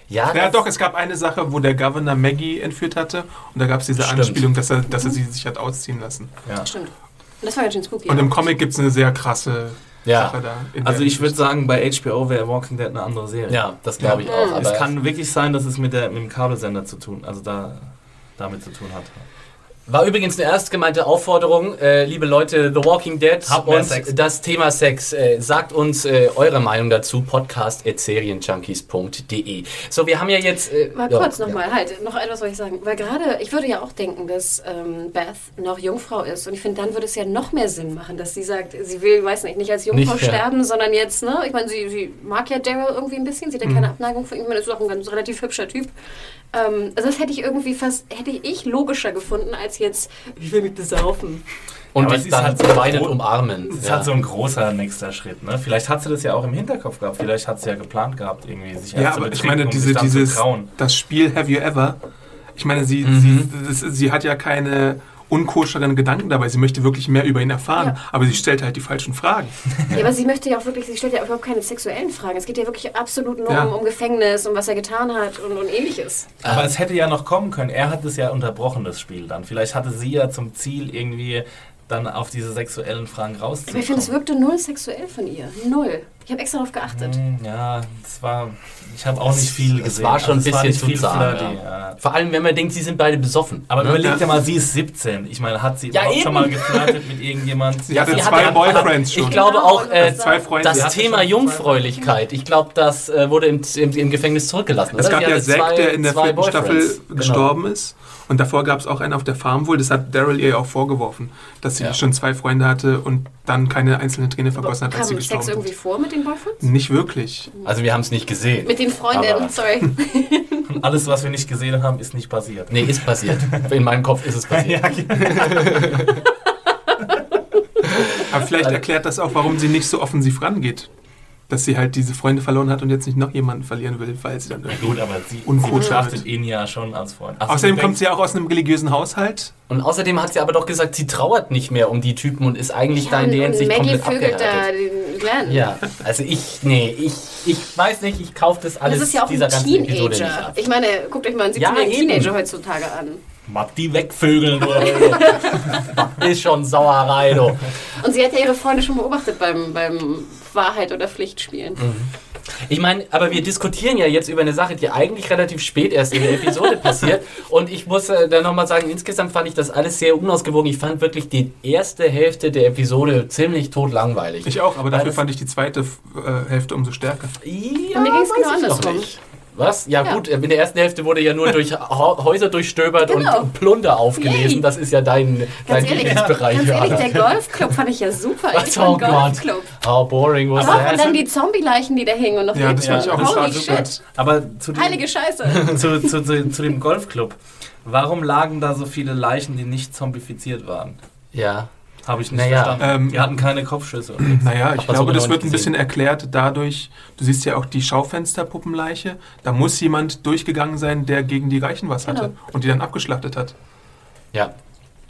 S1: Ja,
S4: Ja,
S1: das-
S4: doch, es gab eine Sache, wo der Governor Maggie entführt hatte und da gab es diese
S1: Stimmt.
S4: Anspielung, dass er, dass er sie sich hat ausziehen lassen.
S3: Ja.
S2: Stimmt. Und das war ganz schön spooky.
S4: Und
S2: ja.
S4: im Comic gibt es eine sehr krasse
S1: Ja.
S4: Sache da. in
S3: Also ich würde sagen, bei HBO wäre Walking Dead eine andere Serie.
S1: Ja, das glaube ich auch.
S3: Es
S1: Aber
S3: kann wirklich sein, dass es mit, der, mit dem Kabelsender zu tun, also da damit zu tun hat.
S1: War übrigens eine erst gemeinte Aufforderung, äh, liebe Leute, The Walking Dead
S3: Habt mehr
S1: und
S3: Sex.
S1: das Thema Sex. Äh, sagt uns äh, eure Meinung dazu, podcast.serienjunkies.de. So, wir haben ja jetzt... Äh,
S2: Mal
S1: ja,
S2: kurz
S1: ja.
S2: nochmal, halt, noch etwas wollte ich sagen. Weil gerade, ich würde ja auch denken, dass ähm, Beth noch Jungfrau ist. Und ich finde, dann würde es ja noch mehr Sinn machen, dass sie sagt, sie will, weiß nicht, nicht als Jungfrau
S1: Nicht, ja.
S2: sterben, sondern jetzt, ne? Ich meine, sie, sie mag ja Daryl irgendwie ein bisschen, sie hat ja
S1: Mhm.
S2: keine Abneigung für ihn. Ich meine, ist auch ein ganz relativ hübscher Typ. Ähm, also das hätte ich irgendwie fast, hätte ich logischer gefunden, als jetzt, ich will mich besaufen.
S1: Und dich dann
S3: halt so
S1: weinend umarmen.
S3: Das ist
S1: Ja.
S3: halt so ein großer nächster Schritt. Ne? Vielleicht hat sie das ja auch im Hinterkopf gehabt. Vielleicht hat sie ja geplant gehabt, irgendwie sich
S4: Ja, aber ich meine,
S3: um
S4: diese, dieses, das Spiel Have You Ever, ich meine, sie,
S1: Mhm.
S4: sie, das, sie hat ja keine unkoscheren Gedanken dabei. Sie möchte wirklich mehr über ihn erfahren,
S2: Ja.
S4: aber sie stellt halt die falschen Fragen.
S2: Ja, aber sie möchte ja auch wirklich, sie stellt ja überhaupt keine sexuellen Fragen. Es geht ja wirklich absolut nur
S4: Ja.
S2: um, um Gefängnis, um was er getan hat und, und ähnliches.
S3: Aber es hätte ja noch kommen können. Er hat es ja unterbrochen, das Spiel dann. Vielleicht hatte sie ja zum Ziel, irgendwie dann auf diese sexuellen Fragen
S2: Aber
S3: rauszukommen.
S2: ich finde, es wirkte null sexuell von ihr. Null. Ich habe extra darauf geachtet.
S3: Hm, Ja, das war. Ich habe auch nicht viel
S1: Es
S3: gesehen.
S1: war schon ein
S3: Also es war
S1: bisschen zu
S3: viel
S1: zahm. Ja.
S3: ja.
S1: Vor allem, wenn man denkt, sie sind beide besoffen.
S3: Aber
S1: ne?
S3: überleg dir mal, sie ist 17. Ich meine, hat sie
S1: Ja,
S3: überhaupt
S1: eben.
S3: schon mal geflirtet mit irgendjemand?
S4: Sie hatte
S1: sie
S4: zwei
S1: hatte-
S4: Boyfriends schon.
S1: Ich glaube
S2: Genau,
S1: auch, äh,
S2: das
S4: zwei Freunde.
S1: das
S4: Sie
S3: hatte
S1: Thema Jungfräulichkeit, ich glaube, das äh, wurde im, im, im Gefängnis zurückgelassen.
S4: Es
S1: oder?
S4: gab ja
S1: hatte
S4: Zack, der in der vierten Staffel.
S1: Genau.
S4: gestorben ist. Und davor gab es auch einen auf der Farm wohl. Das hat Daryl ihr auch vorgeworfen, dass sie
S1: Ja.
S4: schon zwei Freunde hatte und dann keine einzelne Träne vergossen hat, als sie gestorben
S2: Sex irgendwie
S4: ist.
S2: vor mit den Boyfriends?
S4: Nicht wirklich.
S1: Also wir haben es nicht gesehen.
S2: Mit den Freundinnen, sorry.
S3: Und alles, was wir nicht gesehen haben, ist nicht passiert.
S1: Nee, ist passiert. In meinem Kopf ist es passiert.
S4: Aber vielleicht erklärt das auch, warum sie nicht so offensiv rangeht. Dass sie halt diese Freunde verloren hat und jetzt nicht noch jemanden verlieren will, weil sie dann irgendwie...
S3: gut, aber sie, sie betrachtet
S4: wird.
S3: ihn ja schon als Freund. Ach,
S4: Außerdem kommt sie ja auch aus einem religiösen Haushalt.
S1: Und außerdem hat sie aber doch gesagt, sie trauert nicht mehr um die Typen und ist eigentlich da in der
S2: und
S1: Hinsicht
S2: Maggie
S1: komplett
S2: vögelt da
S1: abgehärtet.
S2: den Glenn.
S1: Ja, also ich, nee, ich, ich weiß nicht, ich kaufe das alles
S2: Das ist ja auch
S1: dieser
S2: ein Teenager. Ich meine, guckt euch mal einen
S1: Ja,
S2: 17-jährigen
S1: eben.
S2: Teenager heutzutage an.
S3: Mag die wegvögeln.
S1: Ist schon Sauerei, du.
S2: Und sie hat ja ihre Freunde schon beobachtet beim, beim Wahrheit- oder Pflichtspielen.
S1: Ich meine, aber wir diskutieren ja jetzt über eine Sache, die eigentlich relativ spät erst in der Episode passiert. Und ich muss äh, da nochmal sagen, insgesamt fand ich das alles sehr unausgewogen. Ich fand wirklich die erste Hälfte der Episode ziemlich totlangweilig.
S4: Ich auch, aber
S1: Weil
S4: dafür fand ich die zweite äh, Hälfte umso stärker.
S1: ja,
S2: mir ging's
S1: weiß
S2: genau andersrum.
S1: Was? Ja,
S2: Ja.
S1: gut, in der ersten Hälfte wurde ja nur durch Häuser durchstöbert
S2: Genau.
S1: und Plunder aufgelesen.
S2: Yay.
S1: Das ist ja dein, dein
S2: Ganz ehrlich,
S1: Lieblingsbereich.
S2: ganz ehrlich, der Golfclub fand ich ja super.
S1: Was? Oh Gott.
S2: Golfclub.
S1: How boring was
S2: Doch, und
S1: that?
S2: dann die Zombie-Leichen, die da hingen und noch
S4: Ja, das fand ich auch
S2: Holy
S4: super.
S2: shit.
S3: Aber zu dem,
S2: Heilige Scheiße.
S3: zu, zu, zu, zu dem Golfclub. Warum lagen da so viele Leichen, die nicht zombifiziert waren?
S1: Ja.
S3: Habe ich nicht
S1: Naja,
S3: verstanden.
S4: ähm,
S3: die hatten keine Kopfschüsse.
S4: Naja, ich glaube, das wird ein bisschen erklärt dadurch, du siehst ja auch die Schaufensterpuppenleiche, da muss jemand durchgegangen sein, der gegen die Reichen was hatte
S2: Genau.
S4: und die dann abgeschlachtet hat.
S1: Ja.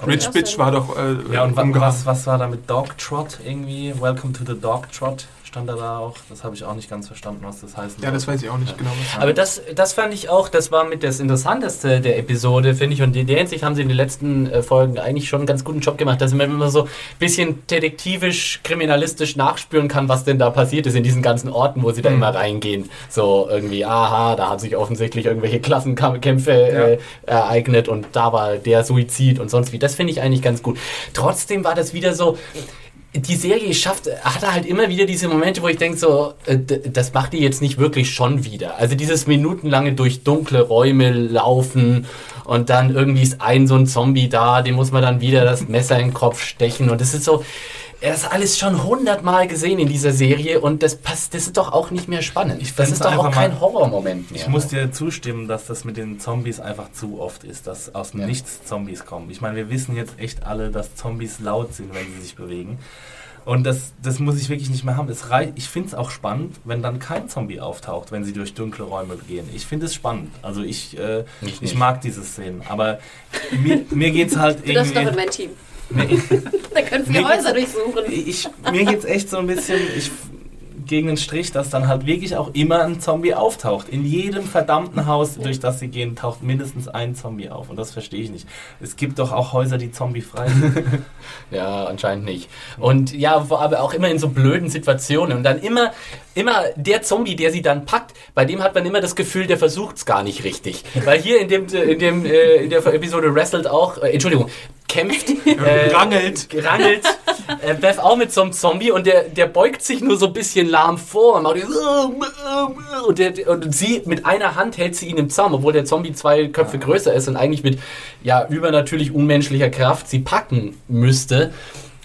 S4: Rich
S2: auch
S4: Bitch war doch äh,
S3: Ja, und
S4: umgehauen.
S3: was, was war da mit Dog Trot irgendwie? Welcome to the Dog Trot stand da, da auch. Das habe ich auch nicht ganz verstanden, was das heißt.
S4: Ja, das weiß ich auch nicht genau.
S1: Aber das, das fand ich auch, das war mit das Interessanteste der Episode, finde ich. Und in der Hinsicht haben sie in den letzten äh, Folgen eigentlich schon einen ganz guten Job gemacht, dass man immer so ein bisschen detektivisch, kriminalistisch nachspüren kann, was denn da passiert ist in diesen ganzen Orten, wo sie da
S4: Mhm.
S1: immer reingehen. So irgendwie, aha, da hat sich offensichtlich irgendwelche Klassenkämpfe äh, ereignet und da war der Suizid und sonst wie. Das finde ich eigentlich ganz gut. Trotzdem war das wieder so, die Serie schafft, hat halt immer wieder diese Momente, wo ich denke, so, äh, das macht die jetzt nicht wirklich schon wieder. Also dieses minutenlange durch dunkle Räume laufen und dann irgendwie ist ein so ein Zombie da, dem muss man dann wieder das Messer in den Kopf stechen und das ist so, das ist alles schon hundertmal gesehen in dieser Serie und das passt, das ist doch auch nicht mehr spannend.
S3: Ich
S1: das ist doch auch kein Horrormoment mehr.
S3: Ich muss dir zustimmen, dass das mit den Zombies einfach zu oft ist, dass aus dem
S1: Ja.
S3: Nichts Zombies kommen. Ich meine, wir wissen jetzt echt alle, dass Zombies laut sind, wenn sie sich bewegen. Und das, das muss ich wirklich nicht mehr haben. Es rei ich finde es auch spannend, wenn dann kein Zombie auftaucht, wenn sie durch dunkle Räume gehen. Ich finde es spannend. Also ich, äh,
S1: Ich
S3: ich, mag diese Szenen. Aber mir, mir geht es halt
S2: Du darfst doch in
S3: irgendwie...
S2: mein Team. Da können wir Häuser durchsuchen.
S3: ich, mir geht es echt so ein bisschen ich, gegen den Strich, dass dann halt wirklich auch immer ein Zombie auftaucht. In jedem verdammten Haus, durch das sie gehen, taucht mindestens ein Zombie auf. Und das verstehe ich nicht. Es gibt doch auch Häuser, die zombiefrei sind.
S1: Ja, anscheinend nicht. Und ja, aber auch immer in so blöden Situationen. Und dann immer, immer der Zombie, der sie dann packt, bei dem hat man immer das Gefühl, der versucht es gar nicht richtig. Weil hier in dem, in dem, äh, in der Episode wrestelt auch, äh, Entschuldigung, kämpft, äh,
S4: Rangelt.
S1: rangelt äh, Beth auch mit so einem Zombie und der, der beugt sich nur so ein bisschen lahm vor und, macht die- und, der, und sie mit einer Hand hält sie ihn im Zaum, obwohl der Zombie zwei Köpfe größer ist und eigentlich mit ja übernatürlich unmenschlicher Kraft sie packen müsste.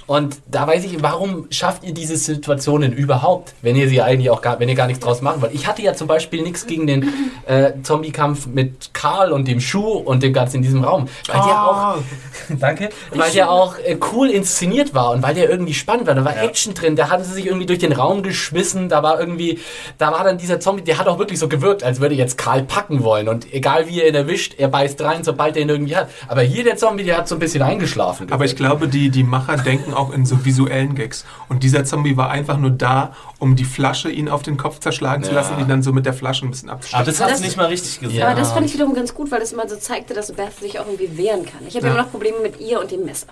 S1: Und da weiß ich, warum schafft ihr diese Situationen überhaupt, wenn ihr sie eigentlich auch gar, wenn ihr gar nichts draus machen wollt? Ich hatte ja zum Beispiel nichts gegen den äh, Zombie-Kampf mit Karl und dem Schuh und dem Ganzen in diesem Raum. Weil der auch
S4: Ah,
S1: Danke. Weil der auch äh, cool inszeniert war und weil der irgendwie spannend war. Da war
S3: Ja.
S1: Action drin, da haben sie sich irgendwie durch den Raum geschmissen, da war irgendwie, da war dann dieser Zombie, der hat auch wirklich so gewirkt, als würde jetzt Karl packen wollen. Und egal wie er ihn erwischt, er beißt rein, sobald er ihn irgendwie hat. Aber hier der Zombie, der hat so ein bisschen eingeschlafen.
S4: aber ich glaube, die, die Macher denken auch in so visuellen Gags. Und dieser Zombie war einfach nur da, um die Flasche ihn auf den Kopf zerschlagen zu
S1: Ja.
S4: lassen und ihn dann so mit der Flasche ein bisschen
S3: Aber
S4: abzustechen.
S3: das
S2: Das-
S3: du nicht mal richtig gesagt.
S1: Ja.
S2: Aber das fand ich wiederum ganz gut, weil es immer so zeigte, dass Beth sich auch irgendwie wehren kann. Ich habe
S4: Ja.
S2: immer noch Probleme mit ihr und dem Messer.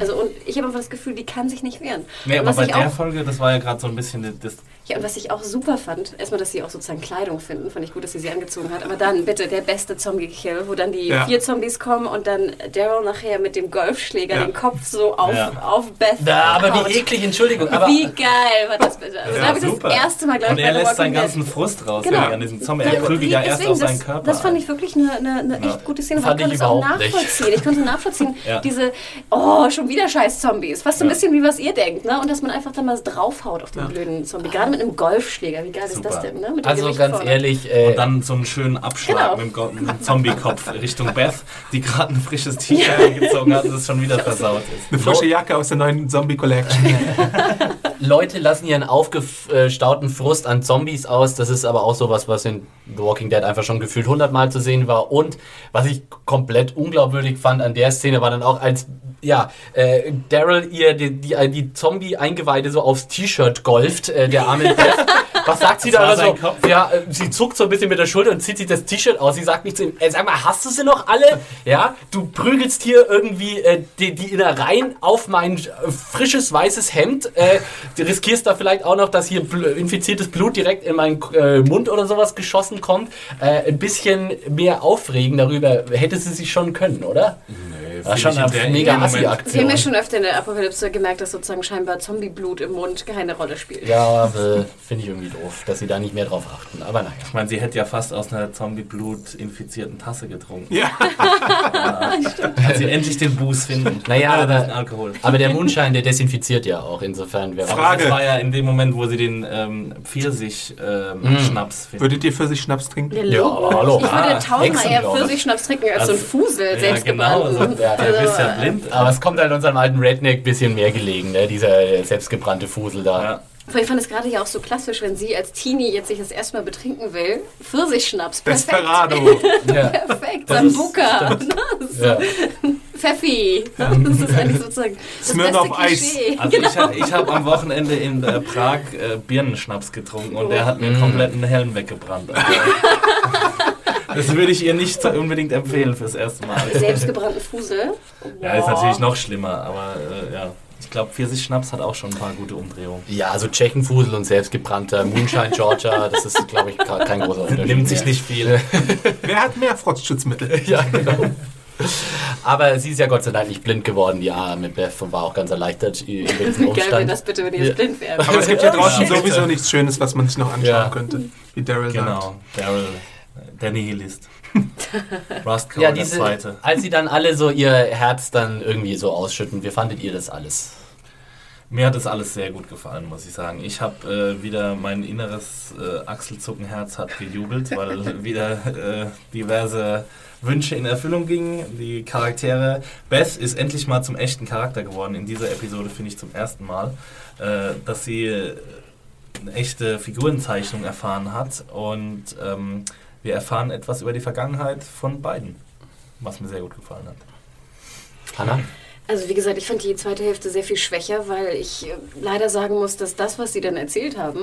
S2: Also und ich habe einfach das Gefühl, die kann sich nicht wehren.
S3: Nee,
S2: und,
S3: aber bei der Folge, das war ja gerade so ein bisschen das.
S2: Ja, und was ich auch super fand, erstmal, dass sie auch sozusagen Kleidung finden, fand ich gut, dass sie sie angezogen hat. Aber dann bitte der beste Zombie-Kill, wo dann die
S4: Ja.
S2: vier Zombies kommen und dann Daryl nachher mit dem Golfschläger
S4: Ja.
S2: den Kopf so auf,
S3: Ja.
S2: auf Beth
S1: Da, aber
S2: haut.
S1: wie eklig, Entschuldigung. Aber
S2: Wie geil war das bitte? Also
S4: Ja,
S2: da habe ich
S3: super.
S2: das erste Mal, glaube
S3: Und
S2: ich,
S3: er
S2: bei The
S3: lässt seinen ganzen Frust raus
S2: Genau.
S3: an diesem Zombie. Er
S2: Ja,
S3: prügelt ja erst auf seinen
S2: das,
S3: Körper.
S2: Das fand ich wirklich eine, eine, eine
S3: Ja.
S2: echt gute Szene.
S1: Fand
S2: weil
S1: ich
S2: ich konnte es auch
S1: überhaupt nicht.
S2: nachvollziehen. Ich konnte nachvollziehen,
S3: Ja.
S2: diese, oh, schon wieder scheiß Zombies. Fast so ein bisschen wie was ihr denkt, ne? Und dass man einfach dann mal draufhaut auf den blöden Zombie. Gerade mit einem Golfschläger. Wie geil ist das
S3: Super.
S2: denn, ne? Mit
S1: also
S2: Gesicht
S1: ganz
S2: vorne.
S1: ehrlich, äh,
S3: Und dann so einen schönen Abschlag
S2: Genau.
S3: mit dem, mit Zombie-Kopf Richtung Beth, die gerade ein frisches T-Shirt angezogen hat und es schon wieder versaut ist.
S4: Eine frische Jacke aus der neuen Zombie Collection.
S1: Leute lassen ihren aufgestauten Frust an Zombies aus. Das ist aber auch sowas, was in The Walking Dead einfach schon gefühlt hundertmal zu sehen war. Und was ich komplett unglaubwürdig fand an der Szene war dann auch, als ja, äh, Daryl ihr die, die, die Zombie-Eingeweide so aufs T-Shirt golft, äh, der arme です。Was sagt sie
S3: Das
S1: da
S3: war
S1: aber so?
S3: sein Kopf.
S1: Ja, äh, sie zuckt so ein bisschen mit der Schulter und zieht sich das T-Shirt aus. Sie sagt nicht zu ihm, äh, sag mal, hast du sie noch alle? Ja, du prügelst hier irgendwie äh, die, die Innereien auf mein äh, frisches weißes Hemd. Äh, du riskierst da vielleicht auch noch, dass hier bl infiziertes Blut direkt in meinen äh, Mund oder sowas geschossen kommt. Äh, ein bisschen mehr aufregen darüber hätte sie sich schon können, oder?
S3: Nee,
S1: War schon eine mega Assi-Aktion.
S2: Sie haben ja schon öfter in der Apokalypse gemerkt, dass sozusagen scheinbar Zombieblut im Mund keine Rolle spielt.
S1: Ja, aber finde ich irgendwie doof, dass sie da nicht mehr drauf achten. Aber naja.
S3: Ich meine, sie hätte ja fast aus einer Zombie-Blut-infizierten Tasse getrunken.
S4: ja.
S3: Kann sie endlich den Buß finden.
S1: Naja,
S3: Äh,
S1: aber-. Aber der Mondschein, der desinfiziert ja auch. Insofern wäre
S4: Frage.
S3: das war ja in dem Moment, wo sie den ähm, Pfirsich-Schnaps finden.
S4: Würdet ihr für sich Schnaps trinken?
S2: Ja,
S1: Ja, hallo.
S2: Ich würde tausendmal eher. Pfirsichschnaps trinken als so ein
S3: Also,
S2: Fusel,
S3: ja, genau. Also,
S1: Ja,
S3: der bist ja
S2: Also,
S3: blind.
S1: Aber es kommt halt unserem alten Redneck ein bisschen mehr gelegen, ne? dieser selbstgebrannte Fusel da.
S3: Ja.
S2: Ich fand es gerade ja auch so klassisch, wenn sie als Teenie jetzt sich das erstmal betrinken will. Pfirsichschnaps, perfekt.
S4: Desperado.
S1: Ja.
S2: Perfekt,
S1: Das
S2: Sambuca.
S1: Ja.
S2: Pfeffi. Das ist eigentlich sozusagen das
S4: Smyrna
S2: beste
S4: auf Eis.
S3: Also
S2: genau.
S3: ich, hab- ich habe am Wochenende in äh, Prag äh, Birnenschnaps getrunken und der hat mir komplett einen Helm weggebrannt. Also, das würde ich ihr nicht so unbedingt empfehlen fürs erste Mal.
S2: Selbstgebrannten Fusel.
S3: Ja, ist natürlich noch schlimmer, aber äh, ja. Ich glaube, Pfirsich-Schnaps hat auch schon ein paar gute Umdrehungen.
S1: Ja, also Tschechenfusel und selbstgebrannter Moonshine Georgia, das ist, glaube ich, kein großer Unterschied.
S3: Nimmt sich
S1: mehr.
S3: nicht viel.
S4: Wer hat mehr Frostschutzmittel?
S1: Ja, genau. Aber sie ist ja Gott sei Dank nicht blind geworden, die arme Beth, und war auch ganz erleichtert über diesen
S2: Geil wäre
S1: Umstand.
S2: das bitte, wenn die
S1: Ja.
S2: jetzt blind wären.
S4: Aber es gibt hier draußen
S3: Ja.
S4: sowieso nichts Schönes, was man sich noch anschauen
S1: Ja.
S4: könnte, wie Daryl sagt.
S3: Genau, Daryl, der Nihilist. Rustcore,
S1: Ja,
S3: der
S1: diese,
S3: Zweite.
S1: als sie dann alle so ihr Herz dann irgendwie so ausschütten, wie fandet ihr das alles?
S3: Mir hat das alles sehr gut gefallen, muss ich sagen. Ich habe äh, wieder mein inneres äh, Achselzuckenherz hat gejubelt, weil wieder äh, diverse Wünsche in Erfüllung gingen. Die Charaktere. Beth ist endlich mal zum echten Charakter geworden. In dieser Episode finde ich zum ersten Mal, äh, dass sie äh, eine echte Figurenzeichnung erfahren hat und ähm, wir erfahren etwas über die Vergangenheit von beiden, was mir sehr gut gefallen hat.
S1: Hanna?
S2: Also wie gesagt, ich fand die zweite Hälfte sehr viel schwächer, weil ich äh, leider sagen muss, dass das, was sie dann erzählt haben,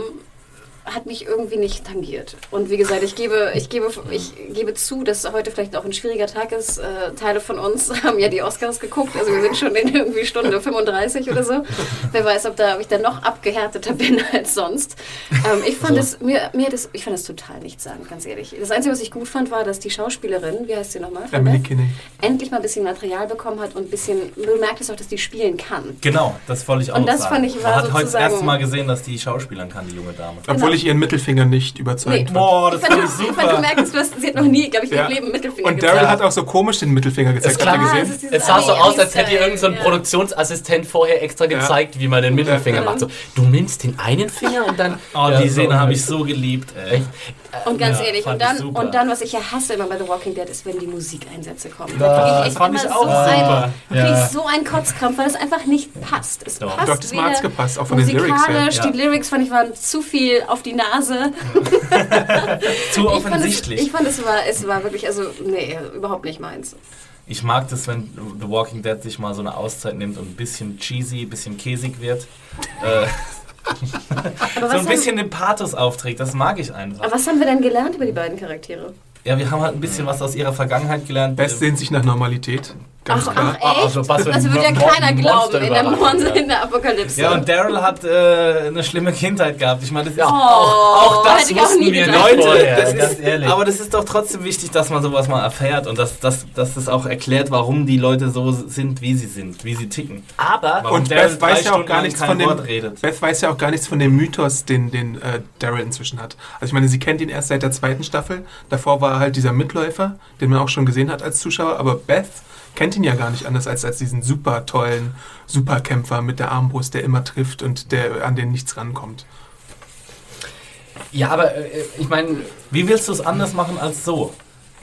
S2: hat mich irgendwie nicht tangiert. Und wie gesagt, ich gebe, ich gebe, ich gebe zu, dass heute vielleicht auch ein schwieriger Tag ist. Äh, Teile von uns haben ja die Oscars geguckt, also wir sind schon in irgendwie Stunde 35 oder so. Wer weiß, ob, da, ob ich da noch abgehärteter bin als sonst. Ähm, ich fand es, mir, mir das, ich fand es total nichtssagend, ganz ehrlich. Das Einzige, was ich gut fand, war, dass die Schauspielerin, wie heißt sie nochmal?
S4: Emily? Kinney.
S2: endlich mal ein bisschen Material bekommen hat und ein bisschen, du merktest auch, dass die spielen kann.
S3: Genau, das wollte ich auch
S2: Und
S3: noch
S2: das
S3: sagen.
S2: fand ich war
S3: Man hat heute das erste Mal gesehen, dass die Schauspielern kann, die junge Dame.
S4: Obwohl ich ihren Mittelfinger nicht überzeugt
S2: Nee.
S4: fand.
S3: Boah, das
S2: ich fand,
S3: fand ich
S2: ich fand, du
S3: super.
S2: merkst, du hast, sie hat noch nie, glaube ich,
S4: Ja.
S2: ihrem Leben Mittelfinger
S4: Und Daryl hat auch so komisch den Mittelfinger gezeigt.
S1: Es
S4: Habt ihr
S1: klar,
S4: gesehen?
S2: es
S1: sah so aus, als hätte
S2: Ami-Style,
S1: irgend so ein
S2: ja.
S1: Produktionsassistent vorher extra gezeigt, wie man den Mittelfinger
S4: Ja.
S1: macht. So, du nimmst den einen Finger und dann.
S3: Oh,
S1: Ja,
S3: die
S1: so.
S3: Szene habe ich so geliebt. Ey.
S1: Echt?
S2: Und ganz
S3: Ja,
S2: ehrlich, und dann, und dann, was ich ja hasse immer bei The Walking Dead, ist, wenn die Musikeinsätze kommen.
S1: Ja,
S2: da krieg ich echt
S3: fand ich
S2: immer
S3: auch
S2: so
S3: super.
S2: ein, krieg ich so einen Kotzkrampf, weil es einfach nicht passt. Es
S3: Doch.
S2: passt
S4: Doch, das hat's gepasst, auch von den Lyrics her.
S2: musikalisch,
S3: Ja.
S2: Die Lyrics fand ich waren zu viel auf die Nase.
S3: Zu
S2: Ich fand, es,
S3: offensichtlich.
S2: ich fand, es war, es war wirklich, also, nee, überhaupt nicht meins.
S3: Ich mag das, wenn The Walking Dead sich mal so eine Auszeit nimmt und ein bisschen cheesy, ein bisschen käsig wird. äh, so ein bisschen den Pathos aufträgt, das mag ich einfach.
S2: aber was haben wir denn gelernt über die beiden Charaktere?
S3: Ja, wir haben halt ein bisschen was aus ihrer Vergangenheit gelernt.
S4: Best sehnt sich nach Normalität. Ganz
S2: Ach,
S4: klar.
S2: ach, echt?
S1: also was für
S2: das
S1: ein
S2: wird ja keiner glauben in der,
S1: Monsterüberraschung,
S2: Mon
S1: ja.
S2: in der Apokalypse.
S3: Ja, und Daryl hat äh, eine schlimme Kindheit gehabt. Ich meine, das ist
S2: oh,
S1: auch das
S2: hätte ich auch
S1: wussten
S2: nie
S1: wir nicht. vorher,
S3: das
S1: ganz
S3: ist,
S1: ehrlich.
S3: aber das ist doch trotzdem wichtig, dass man sowas mal erfährt und dass, dass, dass das auch erklärt, warum die Leute so sind, wie sie sind, wie sie ticken.
S1: Aber
S3: Warum
S4: Und
S3: Daryl
S4: Beth weiß ja auch gar nichts von dem. Beth weiß ja auch gar nichts von dem Mythos, den, den äh, Daryl inzwischen hat. Also ich meine, sie kennt ihn erst seit der zweiten Staffel. Davor war er halt dieser Mitläufer, den man auch schon gesehen hat als Zuschauer. Aber Beth kennt ihn ja gar nicht anders als als diesen super tollen Superkämpfer mit der Armbrust, der immer trifft und der an den nichts rankommt.
S1: ja, aber äh, ich meine,
S3: Wie willst du es anders machen als so?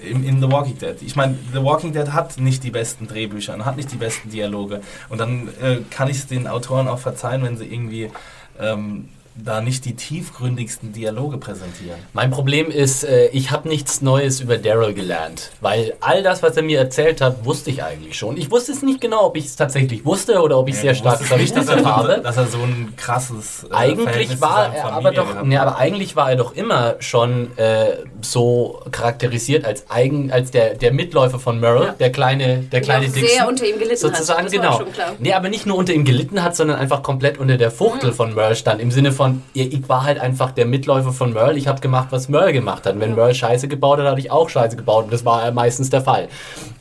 S3: In, in The Walking Dead. Ich meine, The Walking Dead hat nicht die besten Drehbücher und hat nicht die besten Dialoge. Und dann äh, kann ich es den Autoren auch verzeihen, wenn sie irgendwie ähm, da nicht die tiefgründigsten Dialoge präsentieren.
S1: mein Problem ist, äh, ich habe nichts Neues über Daryl gelernt. Weil all das, was er mir erzählt hat, wusste ich eigentlich schon. Ich wusste es nicht genau, ob ich es tatsächlich wusste oder ob ich
S3: Ja,
S1: sehr stark
S3: nicht, dass er,
S1: habe.
S3: dass er so ein krasses äh,
S1: Eigentlich war er aber doch, ne, aber eigentlich war er doch immer schon äh, so charakterisiert als eigen, als der, der Mitläufer von Merle,
S2: Ja.
S1: der kleine, der kleine
S2: sehr
S1: Dixon,
S2: unter ihm gelitten
S1: sozusagen
S2: hat. Das war
S1: genau.
S2: schon klar.
S1: Nee, aber nicht nur unter ihm gelitten hat, sondern einfach komplett unter der Fuchtel
S2: Mhm.
S1: von Merle stand. Im Sinne von, ich ich war halt einfach der Mitläufer von Merle. Ich habe gemacht, was Merle gemacht hat. Und wenn Merle Scheiße gebaut hat, hatte ich auch Scheiße gebaut. Und das war äh, meistens der Fall.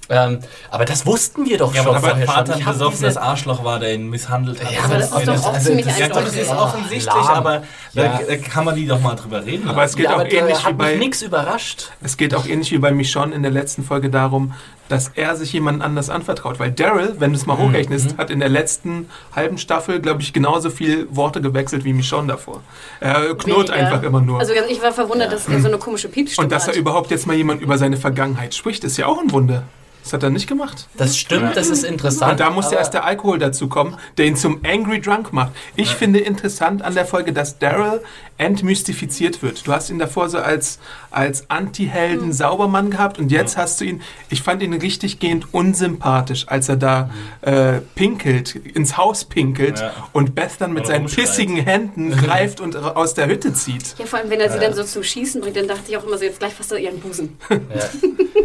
S1: Ähm, aber das wussten wir doch
S3: Ja,
S1: schon
S3: aber
S1: vorher
S3: Vater
S1: schon.
S3: besoffenes
S1: diese-
S3: Arschloch war, der ihn misshandelt hat.
S1: Ja,
S2: aber das ist doch auch ziemlich
S3: Ja,
S2: eindeutig.
S3: das ist offensichtlich,
S1: lahm.
S3: aber da,
S1: Ja.
S3: da kann man die doch mal drüber reden.
S4: Aber es geht
S1: ja,
S4: auch ähnlich wie bei
S1: nichts überrascht.
S4: Es geht auch ähnlich wie bei Michonne in der letzten Folge darum, dass er sich jemand anders anvertraut. Weil Daryl, wenn du es mal
S1: Mhm.
S4: hochrechnest, hat in der letzten halben Staffel, glaube ich, genauso viel Worte gewechselt wie Michonne davor. Er knurrt
S2: Weniger.
S4: einfach immer nur.
S2: Also ich war verwundert, dass er so eine komische Piepstimme
S4: und dass er
S2: hat.
S4: überhaupt jetzt mal jemand über seine Vergangenheit spricht, ist ja auch ein Wunder. Das hat er nicht gemacht.
S1: Das stimmt, das ist interessant.
S4: Und da muss ja erst der Alkohol dazu kommen, der ihn zum Angry Drunk macht. Ich finde interessant an der Folge, dass Daryl entmystifiziert wird. Du hast ihn davor so als, als Anti-Helden
S2: Hm.
S4: Saubermann gehabt und jetzt hast du ihn, ich fand ihn richtig gehend unsympathisch, als er da äh, pinkelt, ins Haus pinkelt
S3: Ja.
S4: und Beth dann mit
S3: Oder
S4: seinen
S3: rumschreit.
S4: pissigen Händen greift und aus der Hütte zieht.
S2: Ja, vor allem, wenn er sie dann so zum Schießen bringt, dann dachte ich auch immer so, jetzt gleich fasst er ihren Busen.
S1: Ja.